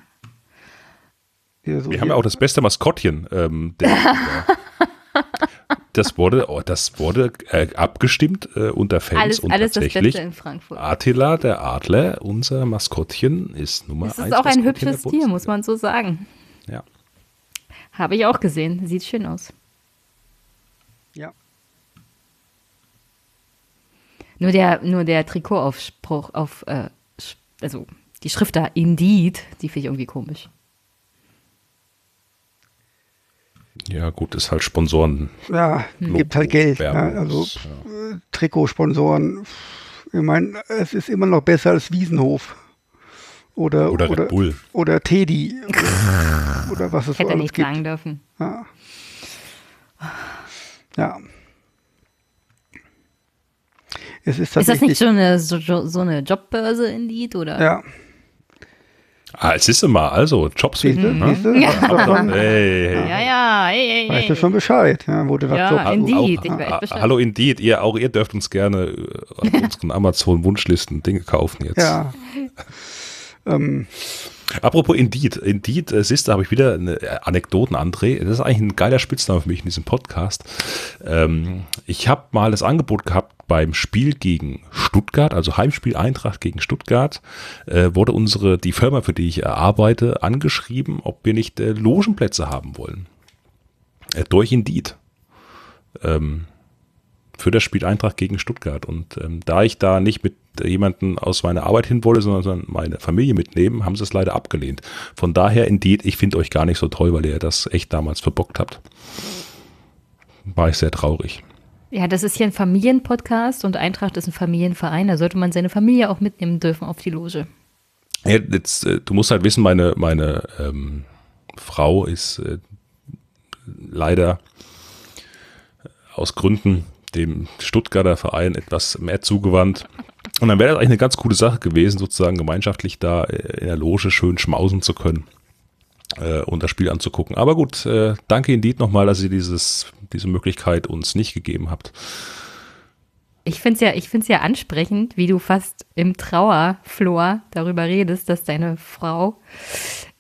Wir haben ja auch das beste Maskottchen. Ähm, der, der, das wurde, oh, das wurde äh, abgestimmt äh, unter Fans Alles, und alles das tatsächlich Beste in Frankfurt. Attila, der Adler, unser Maskottchen, ist Nummer Es eins ist auch ein hübsches Tier, muss man so sagen. Ja. Habe ich auch gesehen. Sieht schön aus. Ja. Nur der, nur der Trikotaufspruch auf, äh, also die Schrift da, Indeed, die finde ich irgendwie komisch. Ja, gut, ist halt Sponsoren. Ja, Logo, gibt halt Geld. Ja, Werbung, also ja. äh, Trikotsponsoren. Ich meine, es ist immer noch besser als Wiesenhof. Oder, Oder Red Bull. Oder Teddy. Oder, oder was es so Hätte er alles nicht gibt. sagen dürfen. Ja. ja. Es ist Ist das nicht so eine, so, so eine Jobbörse, Indeed, oder? ja, Ah, es ist immer, also Jobs siehst du, finden. siehst du? Du schon, Hey, hey. Ja, ja, hey, hey, weißt du schon Bescheid, ja, wo du das Ja, Job Indeed. suchst. ich weiß Bescheid. Hallo Indeed, ihr auch ihr dürft uns gerne äh, auf unseren Amazon Wunschlisten Dinge kaufen jetzt. Ja. ähm, Apropos Indeed, Indeed, äh, siehst du, habe ich wieder eine äh, Anekdoten, André. Das ist eigentlich ein geiler Spitzname für mich in diesem Podcast. Ähm, ich habe mal das Angebot gehabt beim Spiel gegen Stuttgart, also Heimspiel Eintracht gegen Stuttgart, äh, wurde unsere, die Firma, für die ich äh, arbeite, angeschrieben, ob wir nicht äh, Logenplätze haben wollen. Äh, durch Indeed. Ähm, für das Spiel Eintracht gegen Stuttgart. Und ähm, da ich da nicht mit jemanden aus meiner Arbeit hin wollte, sondern meine Familie mitnehmen, haben sie es leider abgelehnt. Von daher, Indeed, ich finde euch gar nicht so toll, weil ihr das echt damals verbockt habt. War ich sehr traurig. Ja, das ist hier ein Familienpodcast und Eintracht ist ein Familienverein. Da sollte man seine Familie auch mitnehmen dürfen auf die Loge. Ja, jetzt, äh, du musst halt wissen, meine, meine ähm, Frau ist äh, leider aus Gründen dem Stuttgarter Verein etwas mehr zugewandt. Und dann wäre das eigentlich eine ganz coole Sache gewesen, sozusagen gemeinschaftlich da äh, in der Loge schön schmausen zu können äh, und das Spiel anzugucken. Aber gut, äh, danke Indeed nochmal, dass ihr dieses, diese Möglichkeit uns nicht gegeben habt. Ich finde es ja, ja ansprechend, wie du fast im Trauerflor darüber redest, dass deine Frau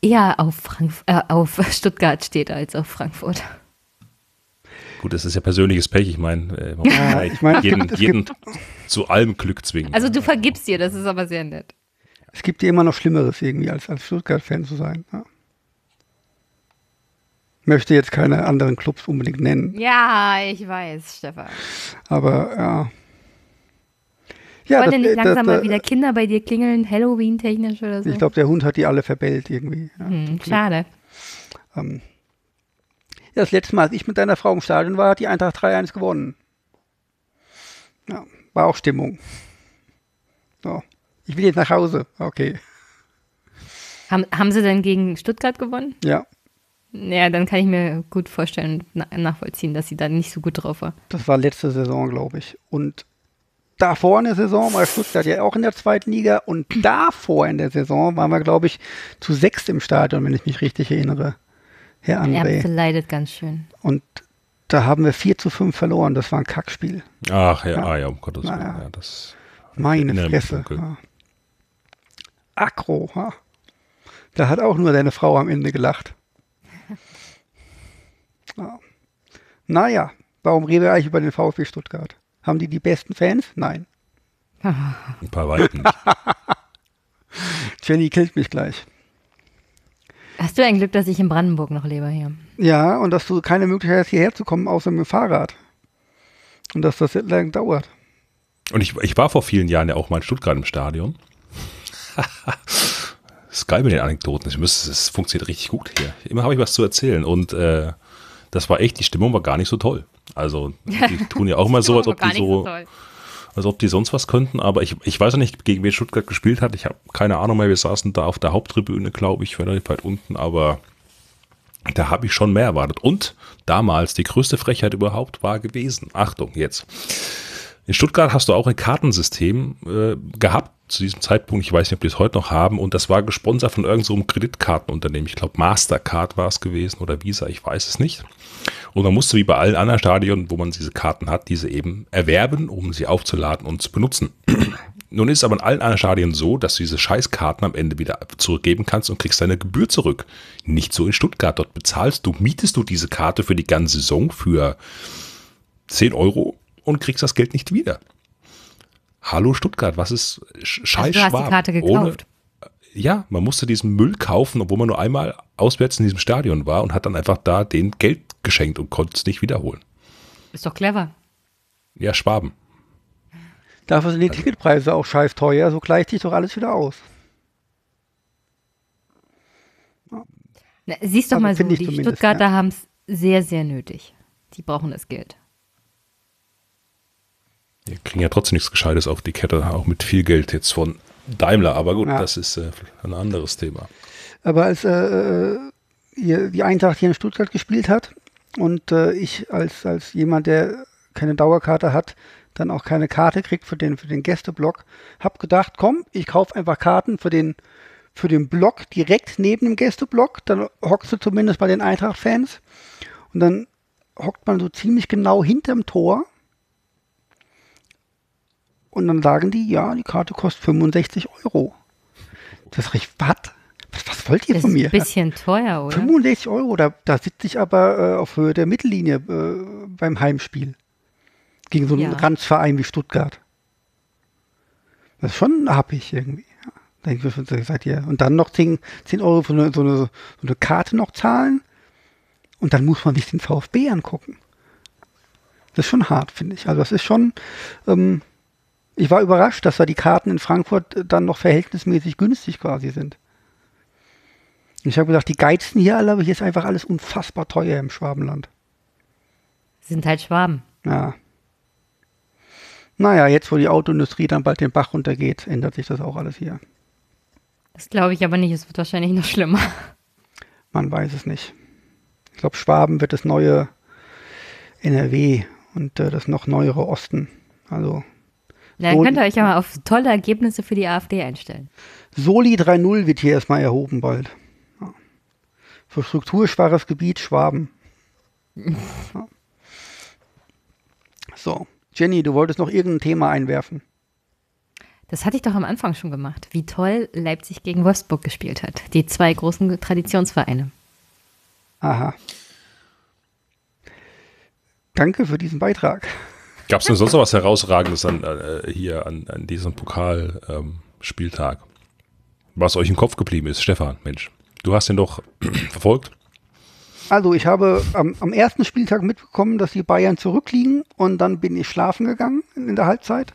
eher auf, Frank äh, auf Stuttgart steht als auf Frankfurt. Gut, das ist ja persönliches Pech. Ich meine, äh, Ja, ich meine, es jeden, gibt- jeden zu allem Glück zwingen. Also du vergibst dir, das ist aber sehr nett. es gibt ja immer noch Schlimmeres irgendwie, als, als Stuttgart-Fan zu sein. Ja. Möchte jetzt keine anderen Clubs unbedingt nennen, Ja, ich weiß, Stefan. aber ja. Ja, Wollen denn nicht das- langsam das- mal wieder Kinder bei dir klingeln, Halloween-technisch oder so? Ich glaube, der Hund hat die alle verbellt irgendwie. Ja. hm, schade. Ähm, ja, das letzte Mal, als ich mit deiner Frau im Stadion war, hat die Eintracht 3-1 gewonnen. Ja, war auch Stimmung. So. Ich will jetzt nach Hause. Okay. Haben, haben sie denn gegen Stuttgart gewonnen? Ja, Ja, dann kann ich mir gut vorstellen nachvollziehen, dass sie da nicht so gut drauf war. das war letzte Saison, glaube ich. Und davor in der Saison war Stuttgart ja auch in der zweiten Liga. Und davor in der Saison waren wir, glaube ich, zu sechst im Stadion, wenn ich mich richtig erinnere. Herr André. Erbse leidet ganz schön. Und da haben wir 4 zu 5 verloren. Das war ein Kackspiel. Ach ja, Ja. ah, ja um Gottes Willen. Naja. Ja, das, Meine Fresse. Ja. Akro, ha? Da hat auch nur deine Frau am Ende gelacht. Ja. Naja, warum reden wir eigentlich über den VfB Stuttgart? Haben die die besten Fans? Nein. ein paar Weiten nicht. Jenny killt mich gleich. Hast du ein Glück, dass ich in Brandenburg noch lebe hier? Ja, und dass du keine Möglichkeit hast, hierher zu kommen, außer mit dem Fahrrad. Und dass das jetzt lang dauert. Und ich, ich war vor vielen Jahren ja auch mal in Stuttgart im Stadion. das ist geil mit den Anekdoten. Ich muss, es funktioniert richtig gut hier. Immer habe ich was zu erzählen. Und äh, das war echt, die Stimmung war gar nicht so toll. Also, die tun ja auch mal so, als ob die so, toll. Als ob die sonst was könnten. Aber ich, ich weiß ja nicht, gegen wen Stuttgart gespielt hat. Ich habe keine Ahnung mehr. Wir saßen da auf der Haupttribüne, glaube ich, relativ weit unten. Aber da habe ich schon mehr erwartet. Und damals die größte Frechheit überhaupt war gewesen. Achtung, jetzt. In Stuttgart hast du auch ein Kartensystem äh, gehabt zu diesem Zeitpunkt. Ich weiß nicht, ob die es heute noch haben. Und das war gesponsert von irgendeinem so Kreditkartenunternehmen. Ich glaube, Mastercard war es gewesen oder Visa, ich weiß es nicht. Und man musste wie bei allen anderen Stadien, wo man diese Karten hat, diese eben erwerben, um sie aufzuladen und zu benutzen. Nun ist es aber in allen anderen Stadien so, dass du diese Scheißkarten am Ende wieder zurückgeben kannst und kriegst deine Gebühr zurück. Nicht so in Stuttgart. Dort bezahlst du, mietest du diese Karte für die ganze Saison für 10 Euro und kriegst das Geld nicht wieder. Hallo Stuttgart, was ist scheiß also du hast die Karte gekauft. Ohne, ja, man musste diesen Müll kaufen, obwohl man nur einmal auswärts in diesem Stadion war und hat dann einfach da den Geld geschenkt und konnte es nicht wiederholen. Ist doch clever. Ja, Schwaben. Dafür sind die Ticketpreise auch scheiß teuer, so gleicht sich doch alles wieder aus. Na, siehst doch also mal so, die Stuttgarter ja. haben es sehr, sehr nötig. Die brauchen das Geld. Die kriegen ja trotzdem nichts Gescheites auf die Kette, auch mit viel Geld jetzt von Daimler. Aber gut, ja. das ist äh, ein anderes Thema. Aber als äh, die Eintracht hier in Stuttgart gespielt hat und äh, ich als, als jemand, der keine Dauerkarte hat, dann auch keine Karte kriegt für den, für den Gästeblock, habe gedacht, komm, ich kaufe einfach Karten für den, für den Block direkt neben dem Gästeblock. Dann hockst du zumindest bei den Eintracht-Fans. Und dann hockt man so ziemlich genau hinterm Tor und dann sagen die, ja, die Karte kostet 65 Euro. Das ist richtig, was? Was, wollt ihr das von mir? Ist ein bisschen teuer, oder? 65 Euro, da, da sitze ich aber äh, auf Höhe der Mittellinie äh, beim Heimspiel. Gegen so einen ja. Ranzverein wie Stuttgart. Das ist schon happig irgendwie. Ja. Denke ich, seid ihr. Und dann noch 10, 10 Euro für eine, so, eine, so eine Karte noch zahlen. Und dann muss man sich den VfB angucken. Das ist schon hart, finde ich. Also das ist schon, ähm, ich war überrascht, dass da die Karten in Frankfurt dann noch verhältnismäßig günstig quasi sind. Ich habe gedacht, die geizten hier alle, aber hier ist einfach alles unfassbar teuer im Schwabenland. Sind halt Schwaben. Ja. Naja, jetzt wo die Autoindustrie dann bald den Bach runtergeht, ändert sich das auch alles hier. Das glaube ich aber nicht, es wird wahrscheinlich noch schlimmer. Man weiß es nicht. Ich glaube, Schwaben wird das neue NRW und äh, das noch neuere Osten. Also na, dann könnt ihr euch ja mal auf tolle Ergebnisse für die AfD einstellen. Soli 3.0 wird hier erstmal erhoben bald. Ja. Für strukturschwaches Gebiet Schwaben. ja. So, Jenny, du wolltest noch irgendein Thema einwerfen. Das hatte ich doch am Anfang schon gemacht, wie toll Leipzig gegen Wolfsburg gespielt hat. Die zwei großen Traditionsvereine. Aha. Danke für diesen Beitrag. Gab es denn sonst noch was Herausragendes an, äh, hier an, an diesem Pokalspieltag? Ähm, was euch im Kopf geblieben ist, Stefan, Mensch. Du hast den doch verfolgt? Also ich habe am, am, ersten Spieltag mitbekommen, dass die Bayern zurückliegen und dann bin ich schlafen gegangen in der Halbzeit.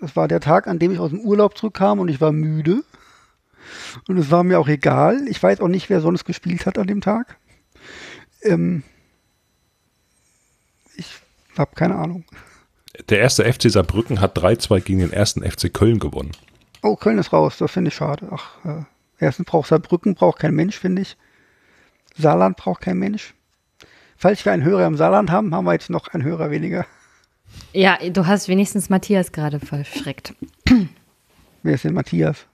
Das war der Tag, an dem ich aus dem Urlaub zurückkam und ich war müde. Und es war mir auch egal. Ich weiß auch nicht, wer sonst gespielt hat an dem Tag. Ähm, habe keine Ahnung. Der erste FC Saarbrücken hat 3-2 gegen den ersten FC Köln gewonnen. Oh, Köln ist raus, das finde ich schade. Ach, äh, erstens braucht Saarbrücken braucht kein Mensch, finde ich. Saarland braucht kein Mensch. Falls wir einen Hörer im Saarland haben, haben wir jetzt noch einen Hörer weniger. Ja, du hast wenigstens Matthias gerade verschreckt. Wer ist denn Matthias?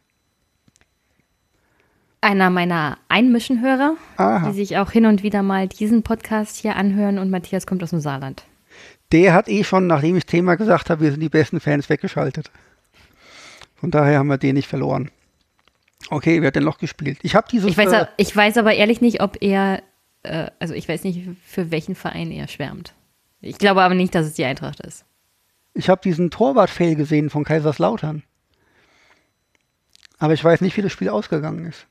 Einer meiner Einmischenhörer, Aha. die sich auch hin und wieder mal diesen Podcast hier anhören und Matthias kommt aus dem Saarland der hat eh schon, nachdem ich das Thema gesagt habe, wir sind die besten Fans weggeschaltet. Von daher haben wir den nicht verloren. Okay, wer hat denn noch gespielt? Ich habe dieses. Ich weiß, äh, ich weiß aber ehrlich nicht, ob er, äh, also ich weiß nicht, für welchen Verein er schwärmt. Ich glaube aber nicht, dass es die Eintracht ist. Ich habe diesen Torwart-Fail gesehen von Kaiserslautern. Aber ich weiß nicht, wie das Spiel ausgegangen ist.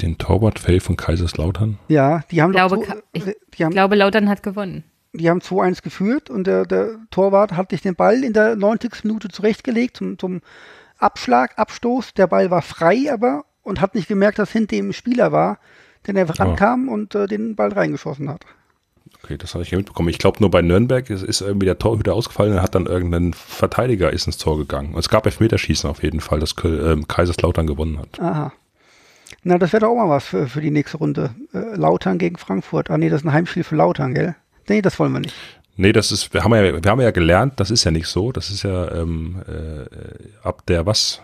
Den Torwart-Fail von Kaiserslautern? Ja, die haben ich glaube, so, ich die haben, glaube, Lautern hat gewonnen die haben 2-1 geführt und der, der, Torwart hat sich den Ball in der 90. Minute zurechtgelegt zum, zum Abschlag, Abstoß. Der Ball war frei aber und hat nicht gemerkt, dass hinter ihm ein Spieler war, der einfach oh. rankam und äh, den Ball reingeschossen hat. Okay, das habe ich ja mitbekommen. Ich glaube, nur bei Nürnberg ist, ist irgendwie der Torhüter ausgefallen und hat dann irgendein Verteidiger ist ins Tor gegangen. Und es gab Elfmeterschießen auf jeden Fall, dass äh, Kaiserslautern gewonnen hat. Aha. Na, das wäre doch auch mal was für, für die nächste Runde. Äh, Lautern gegen Frankfurt. Ah nee, das ist ein Heimspiel für Lautern, gell? Nee, das wollen wir nicht. Nee, das ist, wir haben ja, wir haben ja gelernt, das ist ja nicht so. Das ist ja ähm, äh, ab der was?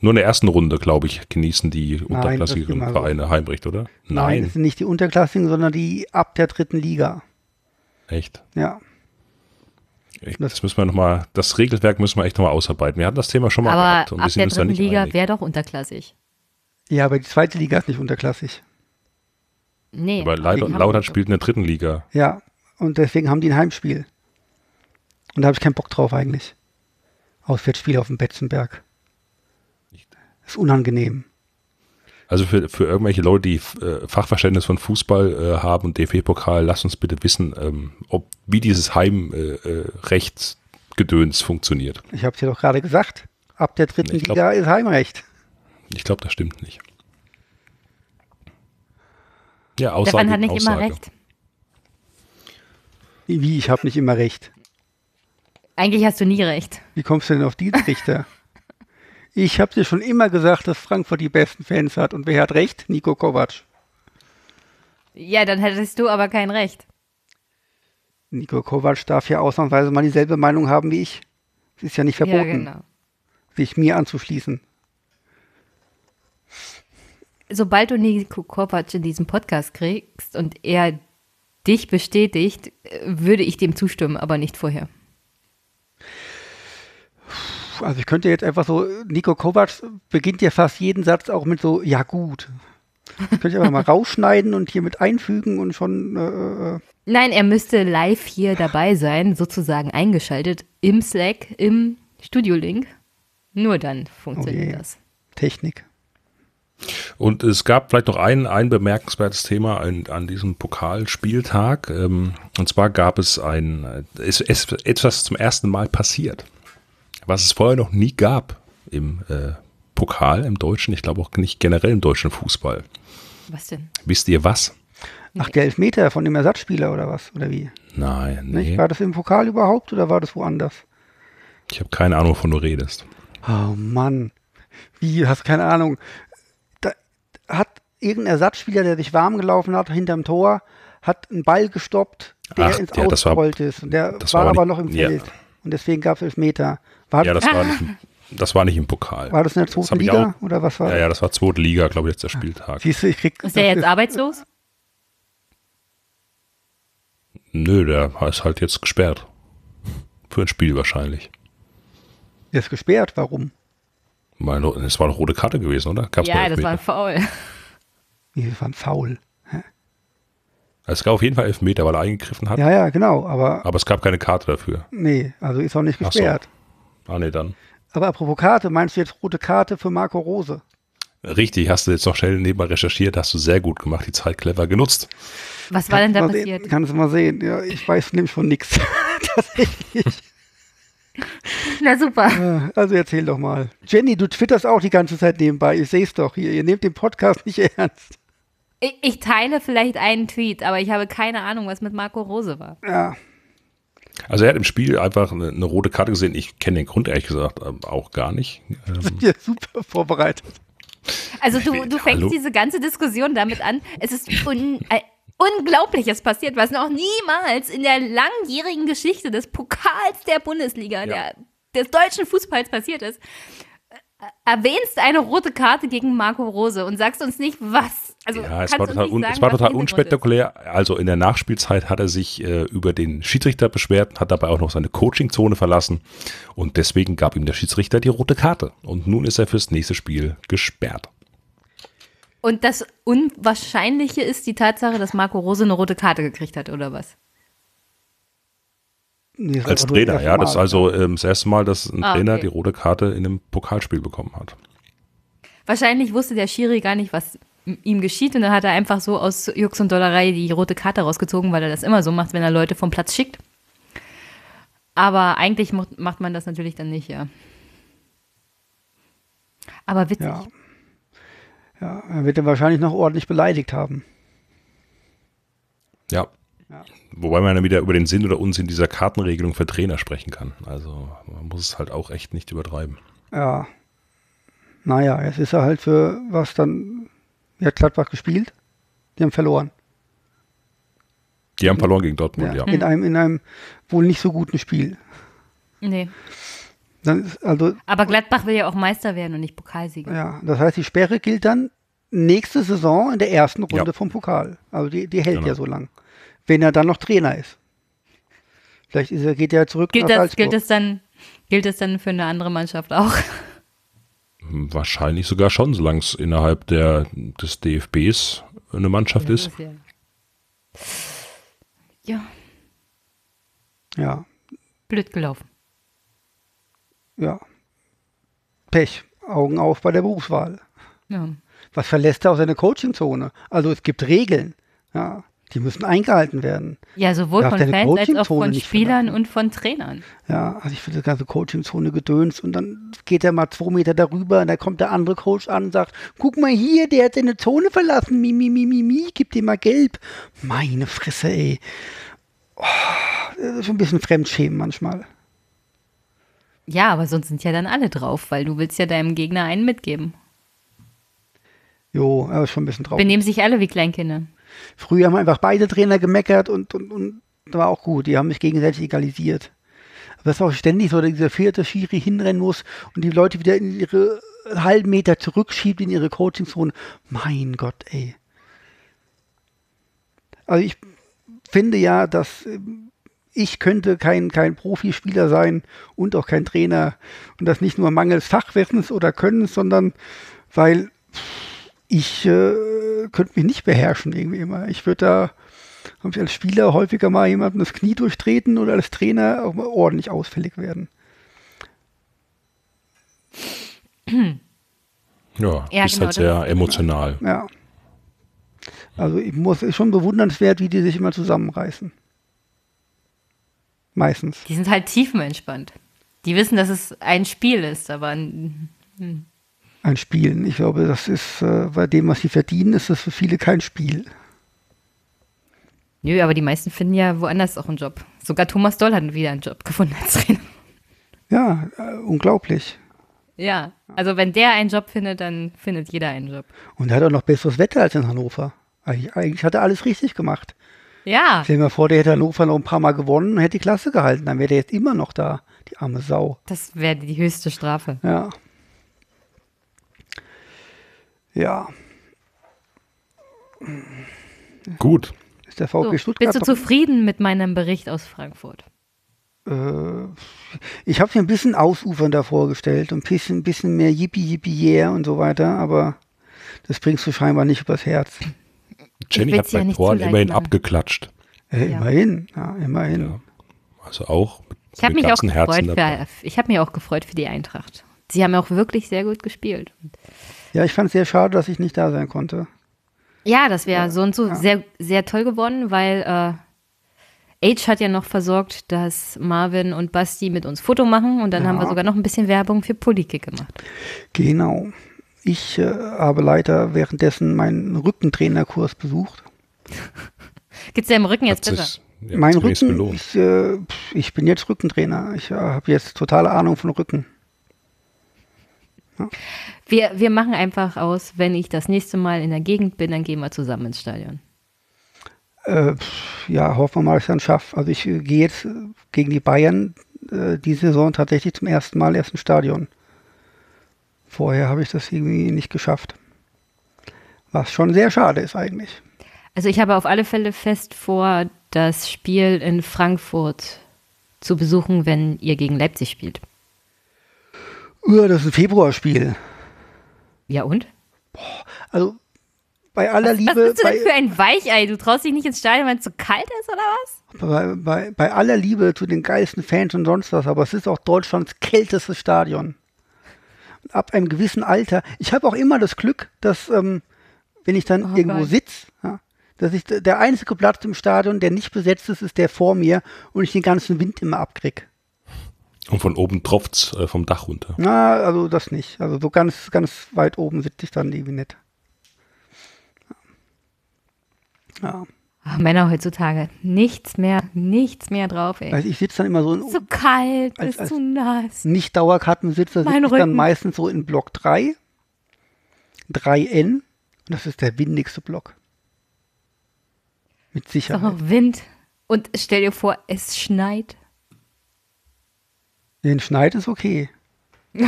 Nur in der ersten Runde, glaube ich, genießen die unterklassigeren immer so. Vereine Heimrecht, oder? Nein, es sind nicht die Unterklassigen, sondern die ab der dritten Liga. Echt? Ja. Ich, das müssen wir noch mal, das Regelwerk müssen wir echt nochmal ausarbeiten. Wir hatten das Thema schon mal Aber gehabt und wir ab sind der uns da dritten Liga wäre doch unterklassig. Ja, aber die zweite Liga ist nicht unterklassig. Nee. Aber haben- Lautern spielt in der dritten Liga. Ja. Und deswegen haben die ein Heimspiel. Und da habe ich keinen Bock drauf eigentlich. Auswärtsspiel auf dem Betzenberg. Ist unangenehm. Also für, für irgendwelche Leute, die äh, Fachverständnis von Fußball äh, haben und DFB-Pokal, lasst uns bitte wissen, ähm, ob wie dieses Heimrechtsgedöns funktioniert. Ich habe es ja doch gerade gesagt. Ab der dritten Ich glaub- Liga ist Heimrecht. Ich glaube, das stimmt nicht. Ja, Aussage, Stefan hat nicht Aussage. immer recht. Wie, ich habe nicht immer recht. Eigentlich hast du nie recht. Wie kommst du denn auf diesen Richter? ich habe dir schon immer gesagt, dass Frankfurt die besten Fans hat. Und wer hat recht? Nico Kovac. Ja, dann hättest du aber kein Recht. Nico Kovac darf ja ausnahmsweise mal dieselbe Meinung haben wie ich. Es ist ja nicht verboten, Ja, genau. sich mir anzuschließen. Sobald du Nico Kovac in diesem Podcast kriegst und er dich bestätigt, äh, würde ich dem zustimmen, aber nicht vorher. Also ich könnte jetzt einfach so, Nico Kovac beginnt ja fast jeden Satz auch mit so, ja gut. Das könnte ich einfach mal rausschneiden und hier mit einfügen und schon, äh, äh, Nein, er müsste live hier dabei sein, sozusagen eingeschaltet im Slack, im Studio-Link. Nur dann funktioniert Oh das. Technik. Und es gab vielleicht noch ein, ein bemerkenswertes Thema an, an diesem Pokalspieltag. Ähm, und zwar gab es ein, es ist etwas zum ersten Mal passiert, was es vorher noch nie gab im äh, Pokal, im Deutschen, ich glaube auch nicht generell im deutschen Fußball. Was denn? Wisst ihr was? Ach, der Elfmeter von dem Ersatzspieler oder was? Oder wie? Nein, Nicht? nee. War das im Pokal überhaupt oder war das woanders? Ich habe keine Ahnung, wovon du redest. Oh Mann. Wie, hast keine Ahnung. Hat irgendein Ersatzspieler, der sich warm gelaufen hat hinterm Tor, hat einen Ball gestoppt, der Ach, ins ja, das war- Ausgerollt ist. Und der das war, war aber nicht- noch im ja. Feld. Und deswegen gab es Elfmeter. War, Ja, das war nicht, im- das war nicht im Pokal. war das in der Das zweiten Liga? auch- Oder was war Ja, ja, das war zweite Liga, glaube ich, jetzt der Spieltag. Siehst du, ich krieg. Ist der jetzt arbeitslos? Nö, der ist halt jetzt gesperrt. Für ein Spiel wahrscheinlich. Der ist gesperrt. Warum? Meine, es war eine rote Karte gewesen, oder? Gab's ja, das war ein? Foul. Wie, das war ein Foul. Es gab auf jeden Fall Elfmeter, weil er eingegriffen hat. Ja, ja, genau. Aber Aber es gab keine Karte dafür. nee, also ist auch nicht Ach so. gesperrt. Ah, nee, dann. Aber apropos Karte, meinst du jetzt rote Karte für Marco Rose? Richtig, hast du jetzt noch schnell nebenbei recherchiert, hast du sehr gut gemacht, die Zeit clever genutzt. Was war denn da passiert? Sehen, kannst du mal sehen. Ja, ich weiß nämlich von nichts. Tatsächlich. Na super. Äh, Also erzähl doch mal. Jenny, du twitterst auch die ganze Zeit nebenbei. Ich sehe es doch hier. Ihr nehmt den Podcast nicht ernst. Ich, ich teile vielleicht einen Tweet, aber ich habe keine Ahnung, was mit Marco Rose war. Ja, Also er hat im Spiel einfach eine, eine rote Karte gesehen. Ich kenne den Grund ehrlich gesagt ähm, auch gar nicht. Ähm, ja super vorbereitet. Also du, du fängst Hallo? diese ganze Diskussion damit an. Es ist un, äh, Unglaubliches passiert, was noch niemals in der langjährigen Geschichte des Pokals der Bundesliga, der, des deutschen Fußballs passiert ist. Äh, Erwähnst eine rote Karte gegen Marco Rose und sagst uns nicht, was. Also ja, es war total, un, sagen, es war total unspektakulär. Also in der Nachspielzeit hat er sich äh, über den Schiedsrichter beschwert, hat dabei auch noch seine Coachingzone verlassen und deswegen gab ihm der Schiedsrichter die rote Karte. Und nun ist er fürs nächste Spiel gesperrt. Und das Unwahrscheinliche ist die Tatsache, dass Marco Rose eine rote Karte gekriegt hat, oder was? Nee, Als Trainer, ja. Das ist also ähm, das erste Mal, dass ein Ah, Trainer okay. die rote Karte in einem Pokalspiel bekommen hat. Wahrscheinlich wusste der Schiri gar nicht, was ihm geschieht und dann hat er einfach so aus Jux und Dollerei die rote Karte rausgezogen, weil er das immer so macht, wenn er Leute vom Platz schickt. Aber eigentlich macht man das natürlich dann nicht, ja. Aber witzig. Ja. Ja, er wird ihn wahrscheinlich noch ordentlich beleidigt haben. Ja. Ja. Wobei man dann wieder über den Sinn oder Unsinn dieser Kartenregelung für Trainer sprechen kann. Also man muss es halt auch echt nicht übertreiben. Ja. Naja, jetzt ist er halt für was dann. Wie hat Gladbach gespielt? Die haben verloren. Die haben verloren gegen Dortmund, ja. Ja, in, einem, in einem wohl nicht so guten Spiel. Nee. Dann ist, also, Aber Gladbach will ja auch Meister werden und nicht Pokalsieger. ja, das heißt, die Sperre gilt dann nächste Saison in der ersten Runde Ja. vom Pokal. Also die, die hält Genau. ja so lang. Wenn er dann noch Trainer ist. Vielleicht ist er, geht er zurück Gilt nach das, Salzburg. gilt, das dann, gilt das dann für eine andere Mannschaft auch? Wahrscheinlich sogar schon, solange es innerhalb der, des DFBs eine Mannschaft ist. ja. ja, Ja, blöd gelaufen. Ja. Pech. Augen auf bei der Berufswahl. Ja. Was verlässt er aus seiner Coachingzone? Also es gibt Regeln. Ja, die müssen eingehalten werden. Ja, sowohl von Fans als auch von Spielern verlassen. und von Trainern. Ja, also ich finde das ganze Coachingzone gedöns und dann geht er mal zwei Meter darüber und dann kommt der andere Coach an und sagt, guck mal hier, der hat seine Zone verlassen, mi, mi, mi, mi, mi, gib dir mal gelb. Meine Fresse, ey. Oh, das ist schon ein bisschen Fremdschämen manchmal. Ja, aber sonst sind ja dann alle drauf, weil du willst ja deinem Gegner einen mitgeben. Jo, aber ist schon ein bisschen traurig. Benehmen sich alle wie Kleinkinder. Früher haben einfach beide Trainer gemeckert und, und, und das war auch gut. Die haben sich gegenseitig egalisiert. Aber es ist auch ständig so, dass dieser vierte Schiri hinrennen muss und die Leute wieder in ihre halben Meter zurückschiebt in ihre Coachingzone. Mein Gott, ey. Also ich finde ja, dass ähm, ich könnte kein, kein Profispieler sein und auch kein Trainer. Und das nicht nur mangels Fachwissens oder Könnens, sondern weil ich äh, könnte mich nicht beherrschen irgendwie immer. Ich würde da, habe ich als Spieler häufiger mal jemandem das Knie durchtreten oder als Trainer auch mal ordentlich ausfällig werden. Ja, Ja, ist genau, halt sehr emotional. Ja. Also ich muss, ist schon bewundernswert, wie die sich immer zusammenreißen. Meistens. Die sind halt tiefenentspannt. Die wissen, dass es ein Spiel ist, aber n- Ein Spielen. Ich glaube, das ist äh, bei dem, was sie verdienen, ist das für viele kein Spiel. nö, aber die meisten finden ja woanders auch einen Job. Sogar Thomas Doll hat wieder einen Job gefunden als Trainer. Ja, äh, unglaublich. Ja, also wenn der einen Job findet, dann findet jeder einen Job. Und er hat auch noch besseres Wetter als in Hannover. Eigentlich, eigentlich hat er alles richtig gemacht. Ja, Stell dir mal vor, der hätte Hannover noch ein paar Mal gewonnen und hätte die Klasse gehalten. Dann wäre der jetzt immer noch da, die arme Sau. das wäre die höchste Strafe. Ja. Ja. Gut. Ist der So, VfB Stuttgart. bist du zufrieden mit meinem Bericht aus Frankfurt? Äh, ich habe mir ein bisschen ausufernder vorgestellt und ein bisschen, bisschen mehr Yippie Yippie Yeah und so weiter, aber das bringst du scheinbar nicht übers Herz. Jenny hat ja bei zu leicht immerhin machen. abgeklatscht. Äh, Ja. Immerhin, ja, immerhin. Ja. Also auch mit, Ich habe mit mich auch gefreut dabei. für, ich habe mich auch gefreut für die Eintracht. Sie haben auch wirklich sehr gut gespielt. Ja, ich fand es sehr schade, dass ich nicht da sein konnte. Ja, das wäre so und so sehr, sehr toll geworden, weil äh, Age hat ja noch versorgt, dass Marvin und Basti mit uns Foto machen und dann haben wir Ja. sogar noch ein bisschen Werbung für Politik gemacht. Genau. Ich äh, habe leider währenddessen meinen Rückentrainerkurs besucht. Geht's dir im Rücken jetzt Hat besser? ja, mein Rücken, belohnt. ich, äh, ich bin jetzt Rückentrainer. Ich äh, habe jetzt totale Ahnung von Rücken. Wir, wir machen einfach aus, wenn ich das nächste Mal in der Gegend bin, dann gehen wir zusammen ins Stadion. Äh, ja, hoffen wir mal, dass ich dann schaffe. Also ich äh, gehe jetzt äh, gegen die Bayern äh, die Saison tatsächlich zum ersten Mal erst ins Stadion. Vorher habe ich das irgendwie nicht geschafft. Was schon sehr schade ist eigentlich. Also ich habe auf alle Fälle fest vor, das Spiel in Frankfurt zu besuchen, wenn ihr gegen Leipzig spielt. Uh, das ist ein Februarspiel. Ja und? Also bei aller Was Liebe, bist du bei, denn für ein Weichei? Du traust dich nicht ins Stadion, wenn es zu kalt ist oder was? bei, bei, bei aller Liebe zu den geilsten Fans und sonst was, aber es ist auch Deutschlands kältestes Stadion. Ab einem gewissen Alter, ich habe auch immer das Glück, dass, ähm, wenn ich dann Oh irgendwo sitze, ja, dass ich der einzige Platz im Stadion, der nicht besetzt ist, ist der vor mir und ich den ganzen Wind immer abkrieg. Und von oben tropft's äh, vom Dach runter. Na, also das nicht. Also so ganz, ganz weit oben sitze ich dann irgendwie nicht. Ja. Ach, Männer heutzutage, nichts mehr, nichts mehr drauf, ey. Also ich sitze dann immer so in, Ist zu kalt, Als- ist als- zu nass. nicht Dauerkartensitzer, Mein sitze ich dann meistens so in Block 3, 3N. Und das ist der windigste Block. Mit Ist Sicherheit. noch Wind. Und stell dir vor, es schneit. Den Schneid ist okay.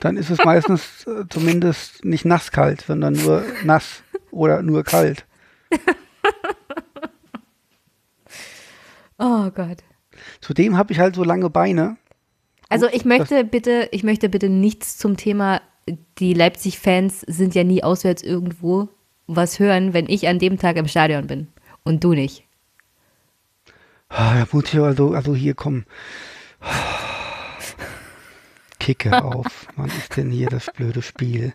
Dann ist es meistens äh, zumindest nicht nasskalt, sondern nur nass oder nur kalt. Oh Gott. Zudem habe ich halt so lange Beine. Also ich möchte bitte, ich möchte bitte nichts zum Thema, die Leipzig-Fans sind ja nie auswärts irgendwo was hören, wenn ich an dem Tag im Stadion bin. Und du nicht. Ah, da muss ich also, also hier kommen. Kicke auf. Wann ist denn hier das blöde Spiel?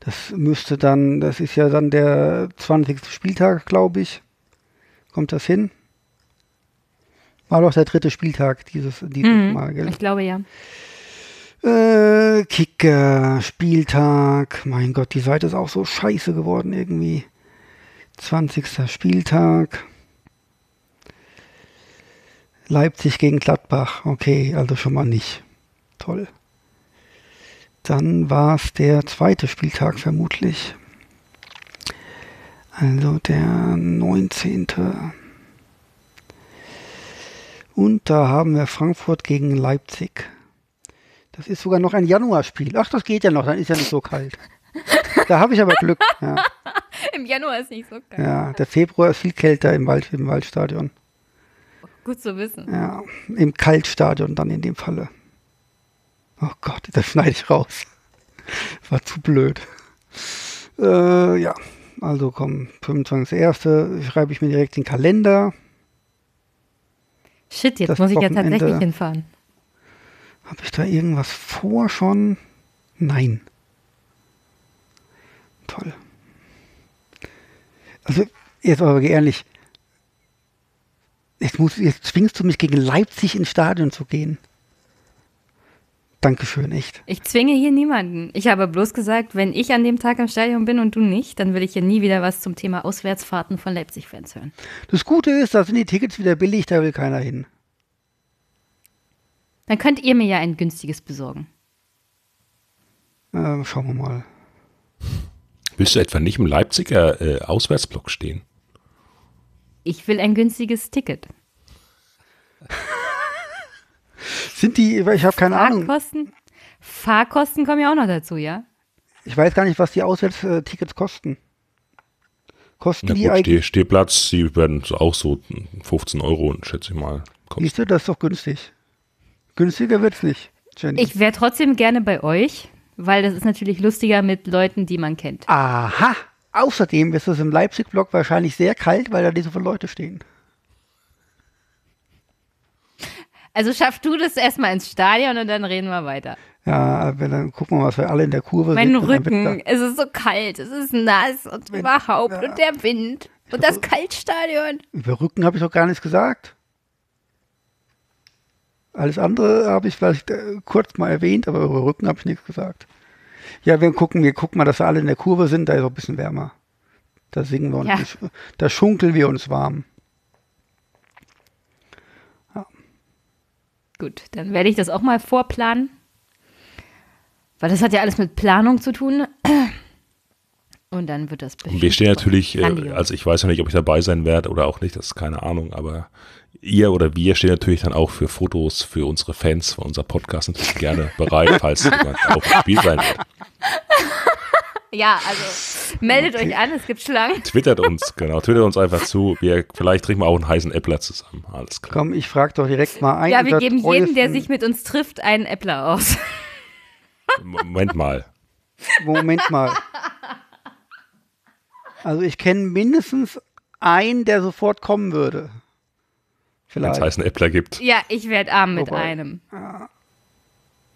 Das müsste dann, das ist ja dann der 20. Spieltag, glaube ich. Kommt das hin? War doch der dritte Spieltag dieses, dieses Mal, gell? Ich glaube ja. Äh, Kicker, Spieltag. Mein Gott, die Seite ist auch so scheiße geworden irgendwie. 20. Spieltag. Leipzig gegen Gladbach. Okay, also schon mal nicht. Toll. Dann war es der zweite Spieltag vermutlich. Also der 19. Und da haben wir Frankfurt gegen Leipzig. Das ist sogar noch ein Januarspiel. Ach, das geht ja noch, dann ist ja nicht so kalt. Da habe ich aber Glück. Ja, Im Januar ist nicht so geil. ja, der Februar ist viel kälter im, Wald, im Waldstadion. Gut zu wissen. Ja, im Kaltstadion dann in dem Falle. Oh Gott, das schneide ich raus. War zu blöd. Äh, ja, also komm, 25.01. schreibe ich mir direkt den Kalender. Shit, jetzt Das muss ich ja tatsächlich hinfahren. Habe ich da irgendwas vor schon? Nein. Toll. Also, jetzt aber ehrlich. Jetzt, muss, jetzt zwingst du mich gegen Leipzig ins Stadion zu gehen. Dankeschön, echt. Ich zwinge hier niemanden. Ich habe bloß gesagt, wenn ich an dem Tag im Stadion bin und du nicht, dann will ich hier nie wieder was zum Thema Auswärtsfahrten von Leipzig-Fans hören. Das Gute ist, da sind die Tickets wieder billig, da will keiner hin. Dann könnt ihr mir ja ein günstiges besorgen. Äh, schauen wir mal. Willst du etwa nicht im Leipziger äh, Auswärtsblock stehen? Ich will ein günstiges Ticket. Sind die, ich habe keine Ahnung. Fahrkosten? Fahrkosten kommen ja auch noch dazu, ja? Ich weiß gar nicht, was die Auswärtstickets kosten. Kosten Na die gut, eigentlich? Steh, Stehplatz, die werden auch so 15 Euro, schätze ich mal. kosten. Siehst du, das ist doch günstig. Günstiger wird's nicht, Jenny. Ich wäre trotzdem gerne bei euch, weil das ist natürlich lustiger mit Leuten, die man kennt. Aha! Außerdem ist es im Leipzig-Block wahrscheinlich sehr kalt, weil da nicht so viele Leute stehen. Also schaff du das erstmal ins Stadion und dann reden wir weiter. Ja, wenn, dann gucken wir mal, was wir alle in der Kurve Mein sind. Rücken, es ist so kalt, es ist nass und überhaupt und der Wind und das Kaltstadion. Über Rücken habe ich doch gar nichts gesagt. Alles andere habe ich vielleicht äh, kurz mal erwähnt, aber über Rücken habe ich nichts gesagt. Ja, wir gucken, wir gucken mal, dass wir alle in der Kurve sind, da ist auch ein bisschen wärmer. Da singen wir uns, Ja. da schunkeln wir uns warm. Gut, dann werde ich das auch mal vorplanen. Weil das hat ja alles mit Planung zu tun. Und dann wird das Und wir stehen natürlich, äh, also ich weiß ja nicht, ob ich dabei sein werde oder auch nicht, das ist keine Ahnung, aber ihr oder wir stehen natürlich dann auch für Fotos für unsere Fans, für unser Podcast natürlich gerne bereit, falls jemand auch im Spiel sein wird. Ja, also meldet euch an, es gibt Schlangen. Twittert uns, genau, twittert uns einfach zu. Wir, vielleicht trinken wir auch einen heißen Äppler zusammen. Alles klar. Komm, ich frage doch direkt mal ein. Ja, wir geben jedem, der sich mit uns trifft, einen Äppler aus. Moment mal. Moment mal. Also ich kenne mindestens einen, der sofort kommen würde. Wenn es Vielleicht. heißen Äppler gibt. Ja, ich werde arm mit Wobei- einem.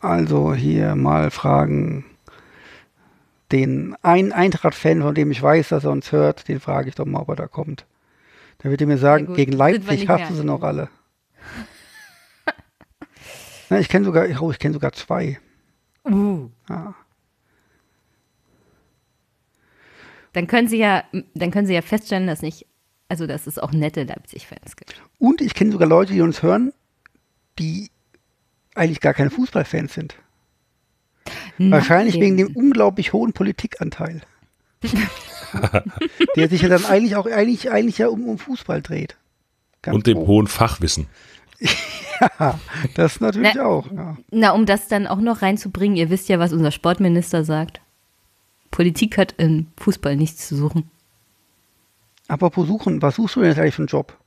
Also hier mal fragen. Den einen Eintracht-Fan, von dem ich weiß, dass er uns hört, den frage ich doch mal, ob er da kommt. Da wird er mir sagen, gegen Leipzig hast du sie noch alle. Na, ich kenne sogar, oh, ich kenne sogar zwei. Uh. Ja. Dann können sie ja, dann können sie ja feststellen, dass nicht, also dass es auch nette Leipzig-Fans gibt. Und ich kenne sogar Leute, die uns hören, die eigentlich gar keine Fußballfans sind. Wahrscheinlich Nein. wegen dem unglaublich hohen Politikanteil. der sich ja dann eigentlich auch eigentlich, eigentlich ja um, um Fußball dreht. Ganz Und dem grob. hohen Fachwissen. Ja, das natürlich Na- auch. Ja. Na, um das dann auch noch reinzubringen, ihr wisst ja, was unser Sportminister sagt. Politik hat im Fußball nichts zu suchen. Apropos suchen, was suchst du denn jetzt eigentlich für einen Job?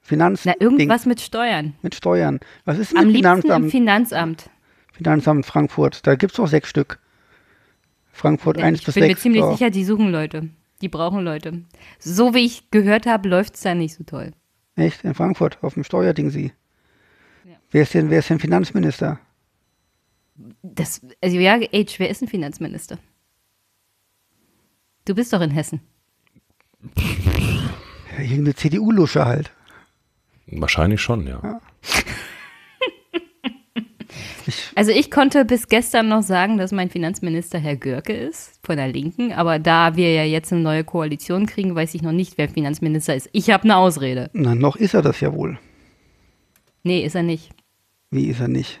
Finanz Na, irgendwas mit Steuern. mit Steuern. Was ist denn Am mit liebsten im Finanzamt? Finanzamt. Frankfurt. Da gibt es doch sechs Stück. Frankfurt Ja, 1 ich bis bin 6. mir ziemlich so. sicher, die suchen Leute. Die brauchen Leute. So wie ich gehört habe, läuft es da nicht so toll. Echt? In Frankfurt, auf dem Steuerding sie. Ja. Wer, ist denn, wer ist denn Finanzminister? Das, also ja, Age, wer ist ein Finanzminister? Du bist doch in Hessen. Ja, irgendeine CDU-Lusche halt. Wahrscheinlich schon, ja. Also ich konnte bis gestern noch sagen, dass mein Finanzminister Herr Görke ist, von der Linken. Aber da wir ja jetzt eine neue Koalition kriegen, weiß ich noch nicht, wer Finanzminister ist. Ich habe eine Ausrede. Na, noch ist er das ja wohl. Nee, ist er nicht. Wie ist er nicht?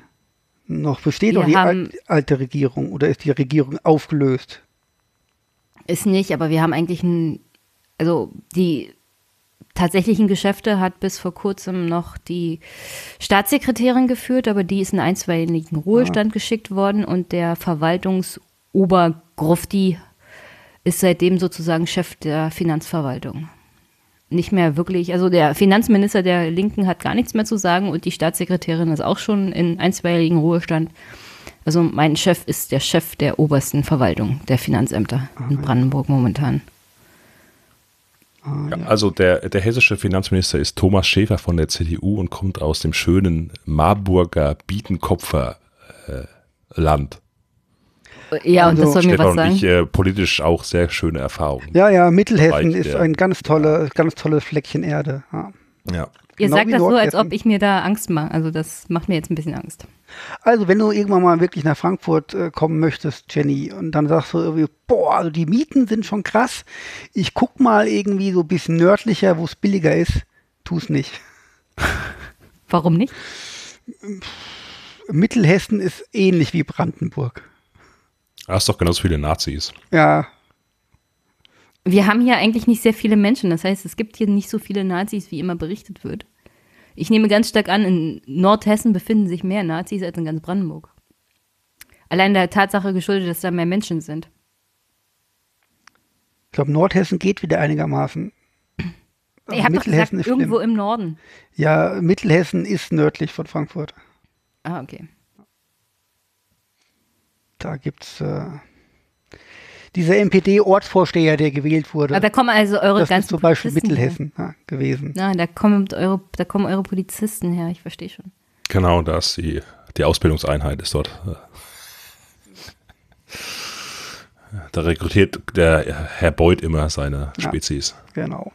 Noch besteht Wir doch die haben- al alte Regierung oder ist die Regierung aufgelöst? Ist nicht, aber wir haben eigentlich ein, also die tatsächlichen Geschäfte hat bis vor kurzem noch die Staatssekretärin geführt, aber die ist in einstweiligen Ruhestand geschickt worden und der Verwaltungsobergrufti ist seitdem sozusagen Chef der Finanzverwaltung. Nicht mehr wirklich, also der Finanzminister der Linken hat gar nichts mehr zu sagen und die Staatssekretärin ist auch schon in einstweiligen Ruhestand. Also mein Chef ist der Chef der obersten Verwaltung der Finanzämter in Brandenburg momentan. Ah, Ja, also der, der hessische Finanzminister ist Thomas Schäfer von der CDU und kommt aus dem schönen Marburger Bietenkopfer äh, Land. Ja, und Also das soll mir Stefan was und sagen. ich äh, politisch auch sehr schöne Erfahrungen. Ja, ja, Mittelhessen ist ein ganz tolle, ganz tolles Fleckchen Erde. Ja. Ja. Ihr genau sagt das so, als ob ich mir da Angst mache. Also das macht mir jetzt ein bisschen Angst. Also, wenn du irgendwann mal wirklich nach Frankfurt äh, kommen möchtest, Jenny, und dann sagst du irgendwie, boah, also die Mieten sind schon krass. Ich guck mal irgendwie so ein bisschen nördlicher, wo es billiger ist. Tu's nicht. Warum nicht? Mittelhessen ist ähnlich wie Brandenburg. Hast doch genauso viele Nazis. Ja, Wir haben hier eigentlich nicht sehr viele Menschen. Das heißt, es gibt hier nicht so viele Nazis, wie immer berichtet wird. Ich nehme ganz stark an, in Nordhessen befinden sich mehr Nazis als in ganz Brandenburg. Allein der Tatsache geschuldet, dass da mehr Menschen sind. ich glaube, Nordhessen geht wieder einigermaßen. Habt doch gesagt, Mittelhessen ist irgendwo schlimm. im Norden. Ja, Mittelhessen ist nördlich von Frankfurt. Ah, okay. Da gibt's äh, dieser NPD-Ortsvorsteher, der gewählt wurde. Aber da kommen also eure das ist ganzen zum Beispiel Polizisten Mittelhessen ja, gewesen. Her. Na, da kommen eure, da kommen eure Polizisten her, ich verstehe schon. Genau, da ist die, die Ausbildungseinheit ist dort. äh, Da rekrutiert der Herr Beuth immer seine Ja. Spezies. Genau.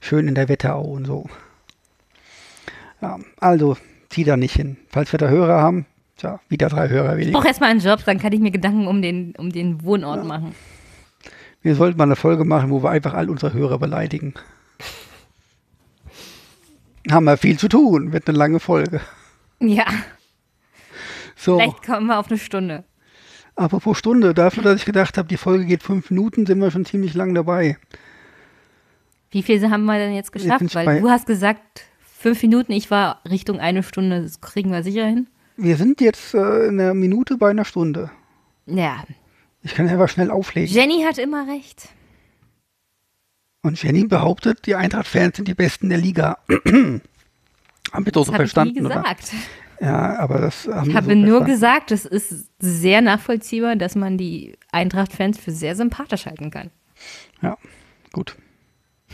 Schön in der Wetterau und so. Ja, also, zieh da nicht hin. Falls wir da Hörer haben, tja, wieder drei Hörer Ich weniger. brauche erstmal einen Job, dann kann ich mir Gedanken um den, um den Wohnort machen. Wir sollten mal eine Folge machen, wo wir einfach all unsere Hörer beleidigen. Haben wir viel zu tun, wird eine lange Folge. Ja, So, vielleicht kommen wir auf eine Stunde. apropos Stunde, dafür, dass ich gedacht habe, die Folge geht fünf Minuten, sind wir schon ziemlich lang dabei. Wie viel haben wir denn jetzt geschafft? sind Weil du hast gesagt, fünf Minuten, ich war Richtung eine Stunde, das kriegen wir sicher hin. Wir sind jetzt äh, in einer Minute bei einer Stunde. Ja, Ich kann einfach schnell auflegen. Jenny hat immer recht. Und Jenny behauptet, die Eintracht-Fans sind die Besten der Liga. haben wir doch so Das habe ich nie verstanden, oder? gesagt. Ja, aber das haben Ich habe so nur verstanden. gesagt, es ist sehr nachvollziehbar, dass man die Eintracht-Fans für sehr sympathisch halten kann. Ja, gut.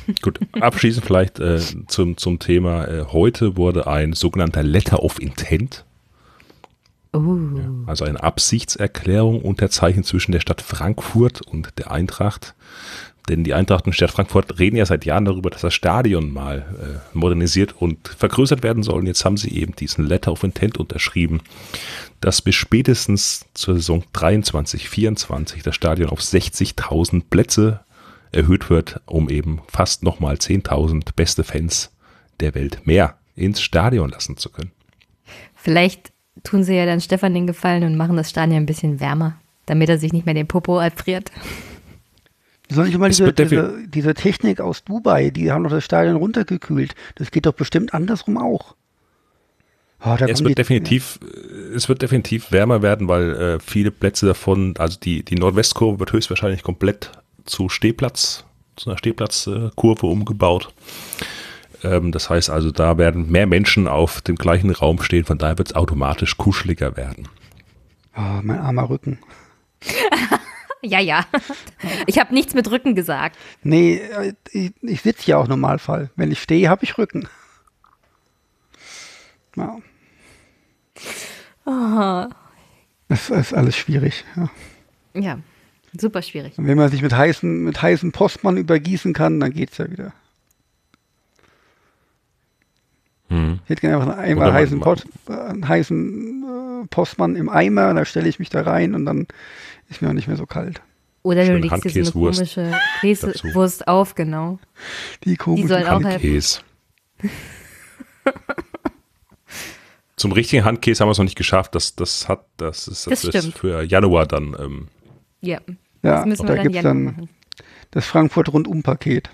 Gut, abschließend vielleicht äh, zum, zum Thema. Äh, heute wurde ein sogenannter Letter of Intent, Oh. also eine Absichtserklärung unterzeichnet zwischen der Stadt Frankfurt und der Eintracht. Denn die Eintracht und die Stadt Frankfurt reden ja seit Jahren darüber, dass das Stadion mal äh, modernisiert und vergrößert werden soll. Und jetzt haben sie eben diesen Letter of Intent unterschrieben, dass bis spätestens zur Saison 23, 24 das Stadion auf 60.000 Plätze erhöht wird, um eben fast nochmal 10.000 beste Fans der Welt mehr ins Stadion lassen zu können. Vielleicht tun sie ja dann Stefan den Gefallen und machen das Stadion ein bisschen wärmer, damit er sich nicht mehr den Popo erfriert. Soll ich mal Es diese, diese, diese Technik aus Dubai, die haben doch das Stadion runtergekühlt. Das geht doch bestimmt andersrum auch. Oh, da Es wird die- definitiv, äh, es wird definitiv wärmer werden, weil äh, viele Plätze davon, also die, die Nordwestkurve wird höchstwahrscheinlich komplett zu Stehplatz, zu einer Stehplatzkurve umgebaut. Ähm, das heißt also, da werden mehr Menschen auf dem gleichen Raum stehen, von daher wird es automatisch kuscheliger werden. Oh, mein armer Rücken. Ja, ja. Ich habe nichts mit Rücken gesagt. Nee, äh, ich, ich sitze ja auch im Normalfall. Wenn ich stehe, habe ich Rücken. Ja. Das ist alles schwierig. Ja. Ja, super schwierig. Und wenn man sich mit heißen, mit heißem Postmann übergießen kann, dann geht's ja wieder. Ich hätte gerne einfach einen Eimer heißen, Pot, einen heißen äh, Postmann im Eimer, da stelle ich mich da rein und dann ist mir auch nicht mehr so kalt. Oder du legst dir so eine komische. Käsewurst auf, genau. Die helfen. Handkäse. Zum richtigen Handkäse haben wir es noch nicht geschafft. Das, das hat, das ist, Das das ist für Januar dann. Ähm, Ja, Ja, das müssen da wir dann gibt's Januar dann machen. das Frankfurt Rundum-Paket.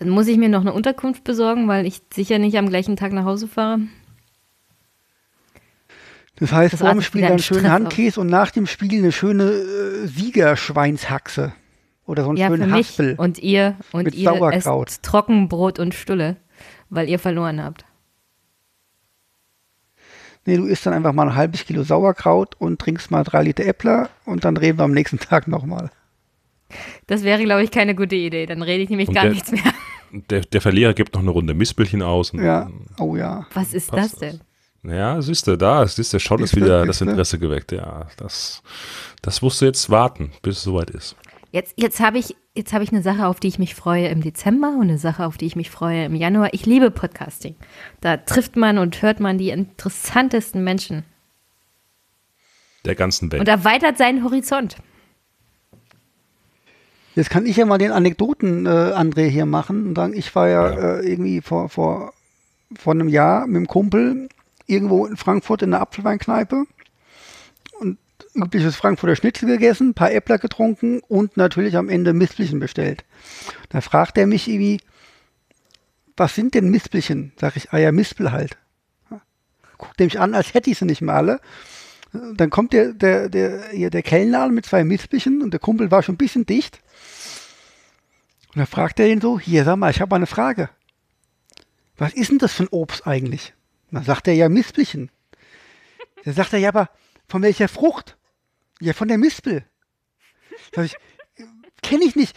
Dann muss ich mir noch eine Unterkunft besorgen, weil ich sicher nicht am gleichen Tag nach Hause fahre. Das heißt, Das vor dem Spiel dann schönen Stress Handkäse und nach dem Spiel eine schöne äh, Siegerschweinshaxe. Oder so einen Ja, für schönen mich Haspel. und ihr und Mit ihr Sauerkraut. esst Trockenbrot und Stulle, weil ihr verloren habt. Nee, du isst dann einfach mal ein halbes Kilo Sauerkraut und trinkst mal drei Liter Äppler und dann reden wir am nächsten Tag nochmal. Das wäre, glaube ich, keine gute Idee. Dann rede ich nämlich Und gar der- nichts mehr. Der, der Verlierer gibt noch eine Runde Mispelchen aus. Und, Ja, oh ja. Was ist das denn? Ja, siehst du, da, siehst du, schon ist wieder das. Interesse geweckt. Ja, das, das musst du jetzt warten, bis es soweit ist. Jetzt, jetzt habe ich, jetzt habe ich eine Sache, auf die ich mich freue im Dezember und eine Sache, auf die ich mich freue im Januar. Ich liebe Podcasting. Da trifft man und hört man die interessantesten Menschen Der ganzen Welt. und erweitert seinen Horizont. Jetzt kann ich ja mal den Anekdoten äh, André hier machen und sagen, ich war ja, Ja. Äh, irgendwie vor, vor, vor einem Jahr mit dem Kumpel irgendwo in Frankfurt in der Apfelweinkneipe und übliches Frankfurter Schnitzel gegessen, ein paar Äppler getrunken und natürlich am Ende Mispelchen bestellt. Da fragt er mich irgendwie, was sind denn Mispelchen? Sag ich, ah ja, Mispel halt. Guckt er mich an, als hätte ich sie nicht mehr alle. Dann kommt der, der, der, der Kellner mit zwei Mispelchen und der Kumpel war schon ein bisschen dicht. Und dann fragt er ihn so, hier, sag mal, ich habe mal eine Frage. Was ist denn das für ein Obst eigentlich? Und dann sagt er, ja, Mispelchen. Dann sagt er, ja, aber von welcher Frucht? Ja, von der Mispel. Sag ich, kenne ich nicht.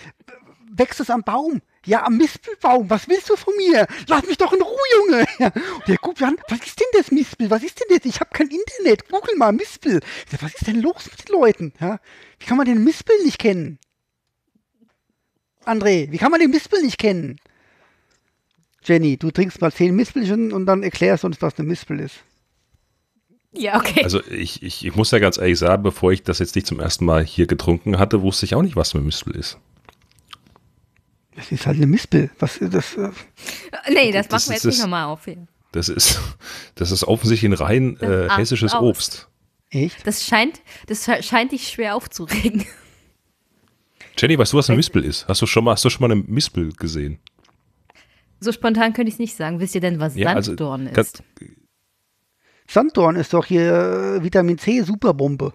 Wächst es am Baum? Ja, am Mispelbaum. Was willst du von mir? Lass mich doch in Ruhe, Junge. Und der guckt an, was ist denn das Mispel? Was ist denn das? Ich habe kein Internet. Google mal Mispel. Sag, was ist denn los mit den Leuten? Ja? Wie kann man den Mispel nicht kennen? André, wie kann man den Mispel nicht kennen? Jenny, du trinkst mal zehn Mispelchen und dann erklärst uns, was eine Mispel ist. Ja, okay. Also ich, ich, ich muss ja ganz ehrlich sagen, bevor ich das jetzt nicht zum ersten Mal hier getrunken hatte, wusste ich auch nicht, was eine Mispel ist. Das ist halt eine Mispel. Was ist das? äh, nee, das, das machen wir jetzt nicht das- nochmal auf hier. Das ist, das ist offensichtlich ein rein äh, hessisches. Obst. Echt? Das scheint, das sche- scheint dich schwer aufzuregen. Jenny, weißt du, was eine Mispel ist? Hast du schon mal, hast du schon mal eine Mispel gesehen? So spontan könnte ich es nicht sagen. Wisst ihr denn, was Ja, also, Sanddorn ganz- ist? Sanddorn ist doch hier äh, Vitamin C Superbombe.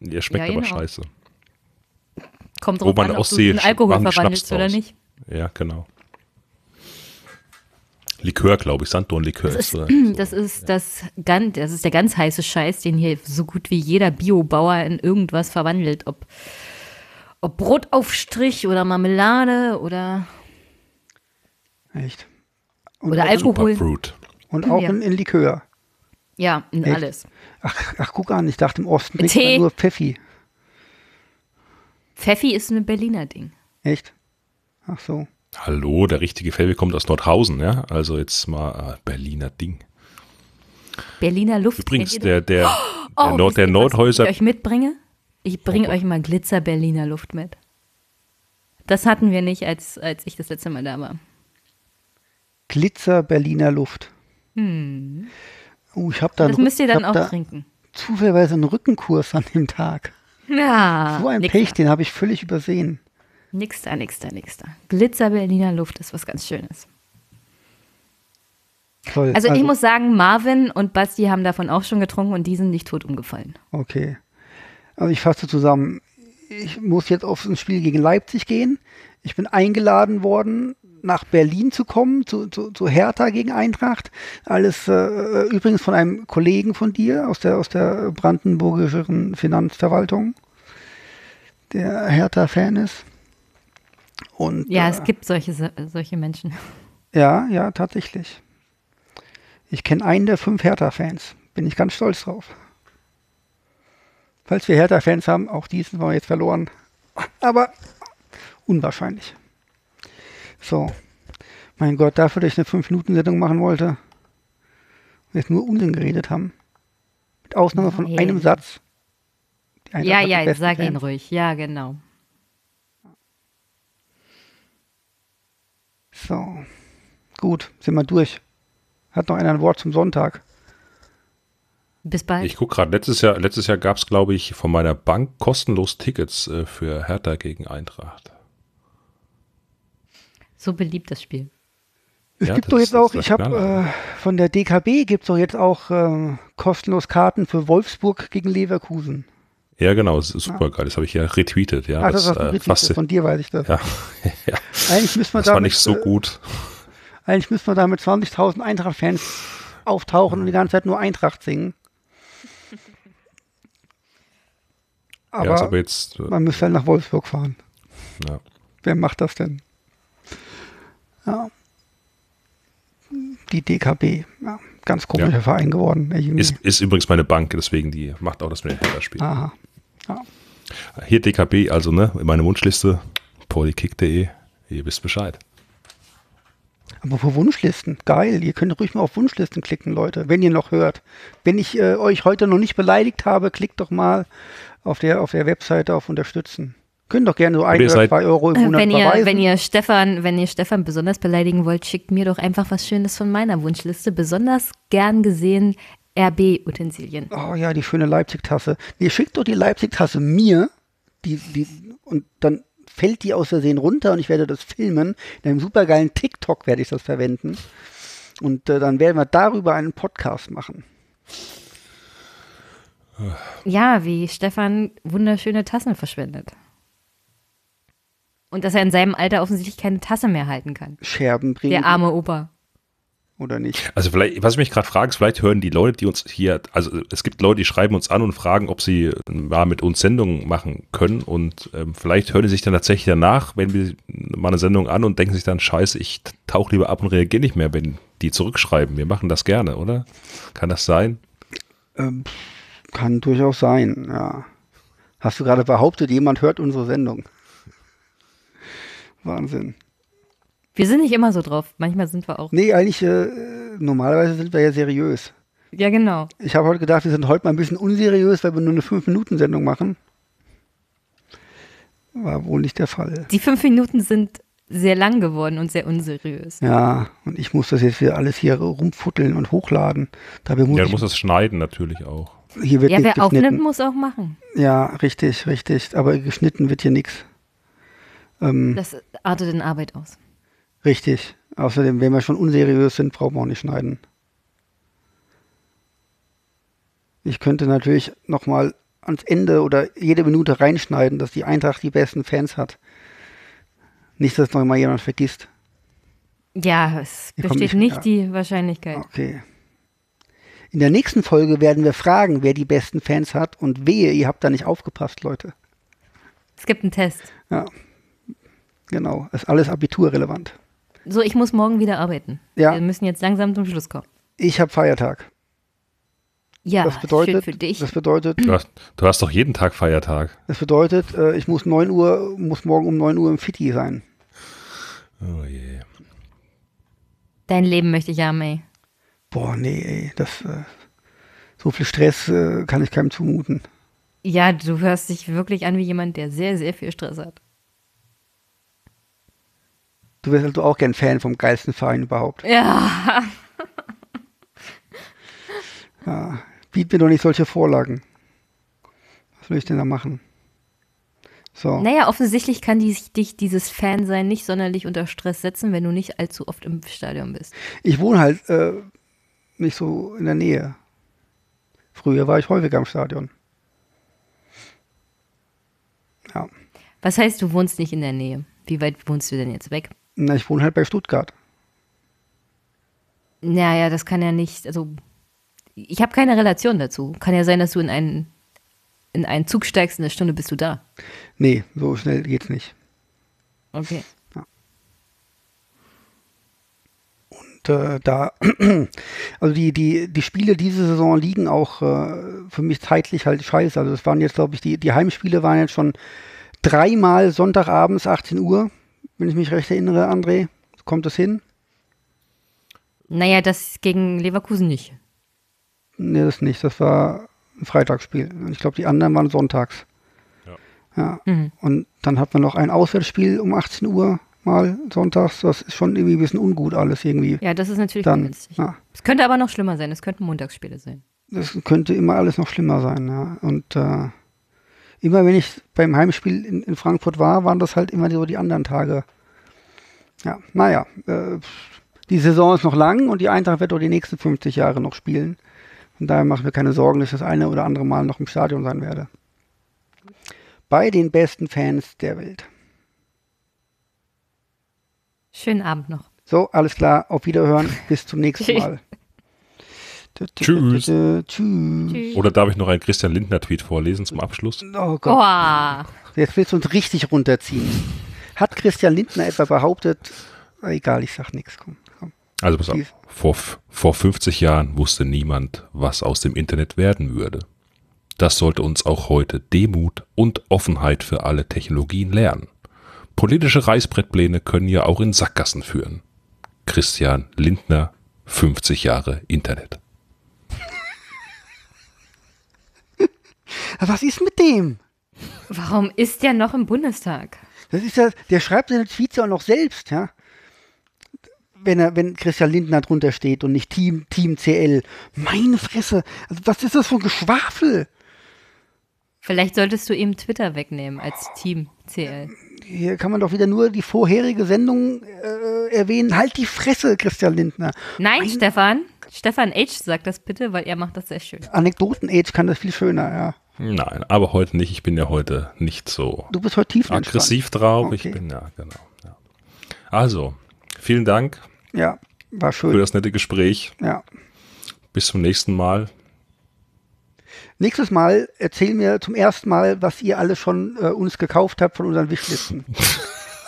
Ja, schmeckt Ja, aber genau. scheiße. Kommt wo drauf man an, ob aus du in Alkohol verwandelst oder nicht. Ja, genau. Likör, glaube ich. Sanddorn-Likör Das ist. ist, oder so. das ist das ganz, das ist der ganz heiße Scheiß, den hier so gut wie jeder Biobauer in irgendwas verwandelt. Ob, ob Brotaufstrich oder Marmelade oder, Echt. Und oder auch, Alkohol. Superfruit. Und auch Ja. in, in Likör. Ja, in Echt? alles. Ach, ach, guck an, ich dachte im Osten trinkt man nur Pfeffi. Pfeffi ist ein Berliner Ding. Echt? Ach so. Hallo, der richtige Felbe kommt aus Nordhausen, ja? Also jetzt mal äh, Berliner Ding. Berliner Luft. Übrigens, der, der, der, Oh, Nord, der Nordhäuser, Ich euch mitbringe? Ich bringe euch mal Glitzer Berliner Luft mit. Das hatten wir nicht, als, als ich das letzte Mal da war. Glitzer Berliner Luft. Oh, ich habe da, Hm. Das einen müsst ihr dann auch da trinken. zufälligerweise einen Rückenkurs an dem Tag. Ja. So ein Pech, den habe ich völlig übersehen. Nix da, nix da, nix da. Glitzer Berliner Luft ist was ganz Schönes. Toll. Also, ich muss sagen, Marvin und Basti haben davon auch schon getrunken und die sind nicht tot umgefallen. Okay. Also ich fasse zusammen. Ich muss jetzt auf ein Spiel gegen Leipzig gehen. Ich bin eingeladen worden, nach Berlin zu kommen, zu, zu, zu Hertha gegen Eintracht. Alles äh, übrigens von einem Kollegen von dir aus der, aus der brandenburgischen Finanzverwaltung, der Hertha-Fan ist. Und, Ja, äh, es gibt solche, solche Menschen. Ja, ja, tatsächlich. Ich kenne einen der fünf Hertha-Fans. Bin ich ganz stolz drauf. Falls wir Hertha-Fans haben, auch diesen haben wir jetzt verloren. Aber unwahrscheinlich. So. Mein Gott, dafür, dass ich eine 5-Minuten-Sendung machen wollte, und jetzt nur Unsinn geredet haben. Mit Ausnahme von Nein. einem Satz. Ja, ja, sag ihn Fans. ruhig. Ja, genau. So. Gut, sind wir durch. Hat noch einer ein Wort zum Sonntag? Bis bald. Ich gucke gerade, letztes Jahr, letztes Jahr gab es, glaube ich, von meiner Bank kostenlos Tickets äh, für Hertha gegen Eintracht. so beliebt das Spiel. Es Ja, gibt das- doch jetzt auch, ich habe äh, von der DKB gibt es doch jetzt auch äh, kostenlos Karten für Wolfsburg gegen Leverkusen. Ja, genau, das ist super geil. Das habe ich ja retweetet. Ja, ah, das, das, äh, fast, von dir weiß ich das. ja, ja, Eigentlich müsste man das war damit, nicht so äh, gut. Eigentlich müsste man da mit 20.000 Eintracht-Fans auftauchen und die ganze Zeit nur Eintracht singen. ja, Aber, ist aber jetzt, äh, man müsste halt nach Wolfsburg fahren. ja. Wer macht das denn? Ja. Die DKB. Ja, ganz komischer Ja. Verein geworden. Ist, ist übrigens meine Bank, deswegen die macht auch das mit den Hertha-Spielen. Aha. Ja. Hier DKB, also ne, meine Wunschliste, polykick.de, ihr wisst Bescheid. Aber für Wunschlisten, geil. Ihr könnt ruhig mal auf Wunschlisten klicken, Leute, wenn ihr noch hört. Wenn ich äh, euch heute noch nicht beleidigt habe, klickt doch mal auf der, auf der Webseite auf Unterstützen. Könnt doch gerne so ein ihr oder seid- zwei Euro im Äh, Monat Wenn ihr, wenn ihr Stefan, wenn ihr Stefan besonders beleidigen wollt, schickt mir doch einfach was Schönes von meiner Wunschliste. Besonders gern gesehen RB-Utensilien. oh ja, die schöne Leipzig-Tasse. Nee, schickt doch die Leipzig-Tasse mir, die, die, und dann fällt die aus Versehen runter und ich werde das filmen. In einem supergeilen TikTok werde ich das verwenden. Und äh, dann werden wir darüber einen Podcast machen. Ja, wie Stefan wunderschöne Tassen verschwendet. Und dass er in seinem Alter offensichtlich keine Tasse mehr halten kann. Scherben bringen. Der arme Opa. Oder nicht? Also vielleicht, was ich mich gerade frage, ist, vielleicht hören die Leute, die uns hier, also es gibt Leute, die schreiben uns an und fragen, ob sie mal mit uns Sendungen machen können und ähm, vielleicht hören die sich dann tatsächlich danach, wenn wir mal eine Sendung an und denken sich dann, scheiße, ich tauche lieber ab und reagiere nicht mehr, wenn die zurückschreiben. Wir machen das gerne, oder? Kann das sein? Ähm, kann durchaus sein, ja. Hast du gerade behauptet, jemand hört unsere Sendung? Wahnsinn. Wir sind nicht immer so drauf. Manchmal sind wir auch. Nee, eigentlich, äh, normalerweise sind wir ja seriös. Ja, genau. Ich habe heute gedacht, wir sind heute mal ein bisschen unseriös, weil wir nur eine 5-Minuten-Sendung machen. War wohl nicht der Fall. Die fünf Minuten sind sehr lang geworden und sehr unseriös. Ja, und ich muss das jetzt wieder alles hier rumfutteln und hochladen. Dabei muss Ja, du musst das schneiden natürlich auch. hier wird Ja, wer aufnimmt, muss auch machen. Ja, richtig, richtig. Aber geschnitten wird hier nichts. Ähm, Das artet in Arbeit aus. Richtig. Außerdem, wenn wir schon unseriös sind, brauchen wir auch nicht schneiden. Ich könnte natürlich nochmal ans Ende oder jede Minute reinschneiden, dass die Eintracht die besten Fans hat. Nicht, dass noch mal jemand vergisst. Ja, es Hier besteht nicht- nicht ja. die Wahrscheinlichkeit. Okay. In der nächsten Folge werden wir fragen, wer die besten Fans hat und wehe, ihr habt da nicht aufgepasst, Leute. Es gibt einen Test. Ja. Genau. Ist alles abiturrelevant. So, ich muss morgen wieder arbeiten. Ja. Wir müssen jetzt langsam zum Schluss kommen. Ich habe Feiertag. Ja, Das bedeutet, schön für dich. das bedeutet, Du hast, du hast doch jeden Tag Feiertag. Das bedeutet, äh, ich muss 9 Uhr, muss morgen um 9 Uhr im Fitti sein. Oh je. Dein Leben möchte ich haben, ey. Boah, nee, ey, das, äh, so viel Stress äh, kann ich keinem zumuten. Ja, du hörst dich wirklich an wie jemand, der sehr, sehr viel Stress hat. Du wärst also auch gern Fan vom geilsten Verein überhaupt. Ja. Biet mir doch nicht solche Vorlagen. Was will ich denn da machen? So. Naja, offensichtlich kann die, dich dieses Fansein nicht sonderlich unter Stress setzen, wenn du nicht allzu oft im Stadion bist. Ich wohne halt äh, nicht so in der Nähe. Früher war ich häufiger im Stadion. Ja. Was heißt, du wohnst nicht in der Nähe? Wie weit wohnst du denn jetzt weg? Na, ich wohne halt bei Stuttgart. Naja, das kann ja nicht, also ich habe keine Relation dazu. Kann ja sein, dass du in einen, in einen Zug steigst, in einer Stunde bist du da. Nee, so schnell geht's nicht. Okay. Und äh, da, also die, die, die Spiele diese Saison liegen auch äh, für mich zeitlich halt scheiße. Also es waren jetzt, glaube ich, die, die Heimspiele waren jetzt schon dreimal Sonntagabends 18 Uhr, wenn ich mich recht erinnere, André. Kommt das hin? Naja, das gegen Leverkusen nicht. Nee, das nicht. Das war ein Freitagsspiel. Und ich glaube, die anderen waren sonntags. Ja. Mhm. Und dann hat man noch ein Auswärtsspiel um 18 Uhr mal sonntags. Das ist schon irgendwie ein bisschen ungut alles irgendwie. Ja, das ist natürlich Dann, ungünstig. ja. Es könnte aber noch schlimmer sein. Es könnten Montagsspiele sein. Das könnte immer alles noch schlimmer sein, ja. Und äh, immer wenn ich beim Heimspiel in, in Frankfurt war, waren das halt immer so die anderen Tage. Ja, naja, äh, die Saison ist noch lang und die Eintracht wird auch die nächsten 50 Jahre noch spielen. Von daher mache ich mir keine Sorgen, dass ich das eine oder andere Mal noch im Stadion sein werde. Bei den besten Fans der Welt. Schönen Abend noch. So, alles klar, auf Wiederhören, bis zum nächsten. Mal. Tschüss. Tschüss. Oder darf ich noch einen Christian Lindner-Tweet vorlesen zum Abschluss? Oh Gott. Boah. Jetzt willst du uns richtig runterziehen. Hat Christian Lindner etwa behauptet, egal, ich sag nichts, komm, komm. Also pass auf. Vor, vor 50 Jahren wusste niemand, was aus dem Internet werden würde. Das sollte uns auch heute Demut und Offenheit für alle Technologien lernen. Politische Reißbrettpläne können ja auch in Sackgassen führen. Christian Lindner, 50 Jahre Internet. Was ist mit dem? Warum ist der noch im Bundestag? Das ist ja, der schreibt seine Tweets ja auch noch selbst, ja. Wenn er, wenn Christian Lindner drunter steht und nicht Team, Team CL. Meine Fresse. Also was ist das für ein Geschwafel? Vielleicht solltest du ihm Twitter wegnehmen als Team CL. Hier kann man doch wieder nur die vorherige Sendung äh, erwähnen. Halt die Fresse, Christian Lindner. Nein, Stefan. Stefan H. sagt das bitte, weil er macht das sehr schön. Anekdoten-Age kann das viel schöner, ja. Nein, aber heute nicht. Ich bin ja heute nicht so Du bist heute tief aggressiv drauf. Okay. Ich bin ja, genau. Ja. Also, vielen Dank Ja, war für schön. das nette Gespräch. Ja. Bis zum nächsten Mal. Nächstes Mal erzähl mir zum ersten Mal, was ihr alle schon äh, uns gekauft habt von unseren Wishlisten.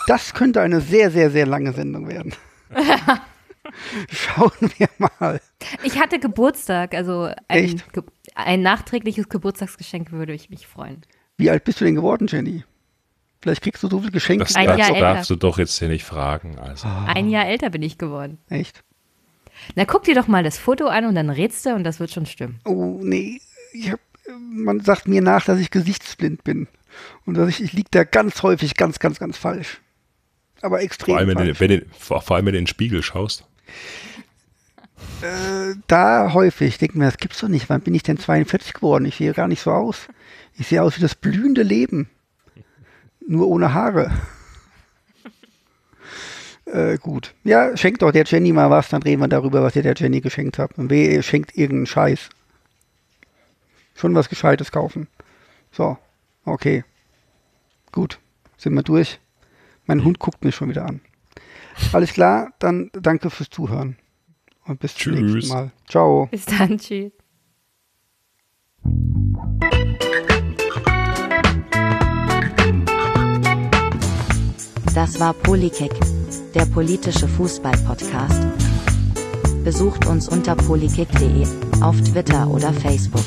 Das könnte eine sehr, sehr, sehr lange Sendung werden. Schauen wir mal. Ich hatte Geburtstag, also ein, Echt? Ge ein nachträgliches Geburtstagsgeschenk würde ich mich freuen. Wie alt bist du denn geworden, Jenny? Vielleicht kriegst du so viel Geschenke. Das Ein darfst, Jahr älter. darfst du doch jetzt hier nicht fragen. Also. Ein Jahr älter bin ich geworden. Echt? Na, guck dir doch mal das Foto an und dann rätst du und das wird schon stimmen. Oh, nee. Ich hab, man sagt mir nach, dass ich gesichtsblind bin. Und dass ich, ich liege da ganz häufig ganz, ganz, ganz falsch. Aber extrem Vor allem, wenn du, falsch. wenn du, vor allem, wenn du in den Spiegel schaust. Da häufig. Ich denke mir, das gibt's doch nicht. Wann bin ich denn 42 geworden? Ich sehe gar nicht so aus. Ich sehe aus wie das blühende Leben. Nur ohne Haare. äh, gut. Ja, schenkt doch der Jenny mal was, dann reden wir darüber, was ihr der Jenny geschenkt habt. Und wer ihr schenkt irgendeinen Scheiß. Schon was Gescheites kaufen. So, okay. Gut, sind wir durch. Mein Hund guckt mich schon wieder an. Alles klar, dann danke fürs Zuhören. Und bis zum Tschüss. nächsten Mal. Ciao. Bis dann, tschüss. Das war Polykick, der politische Fußball-Podcast. Besucht uns unter polykick.de, auf Twitter oder Facebook.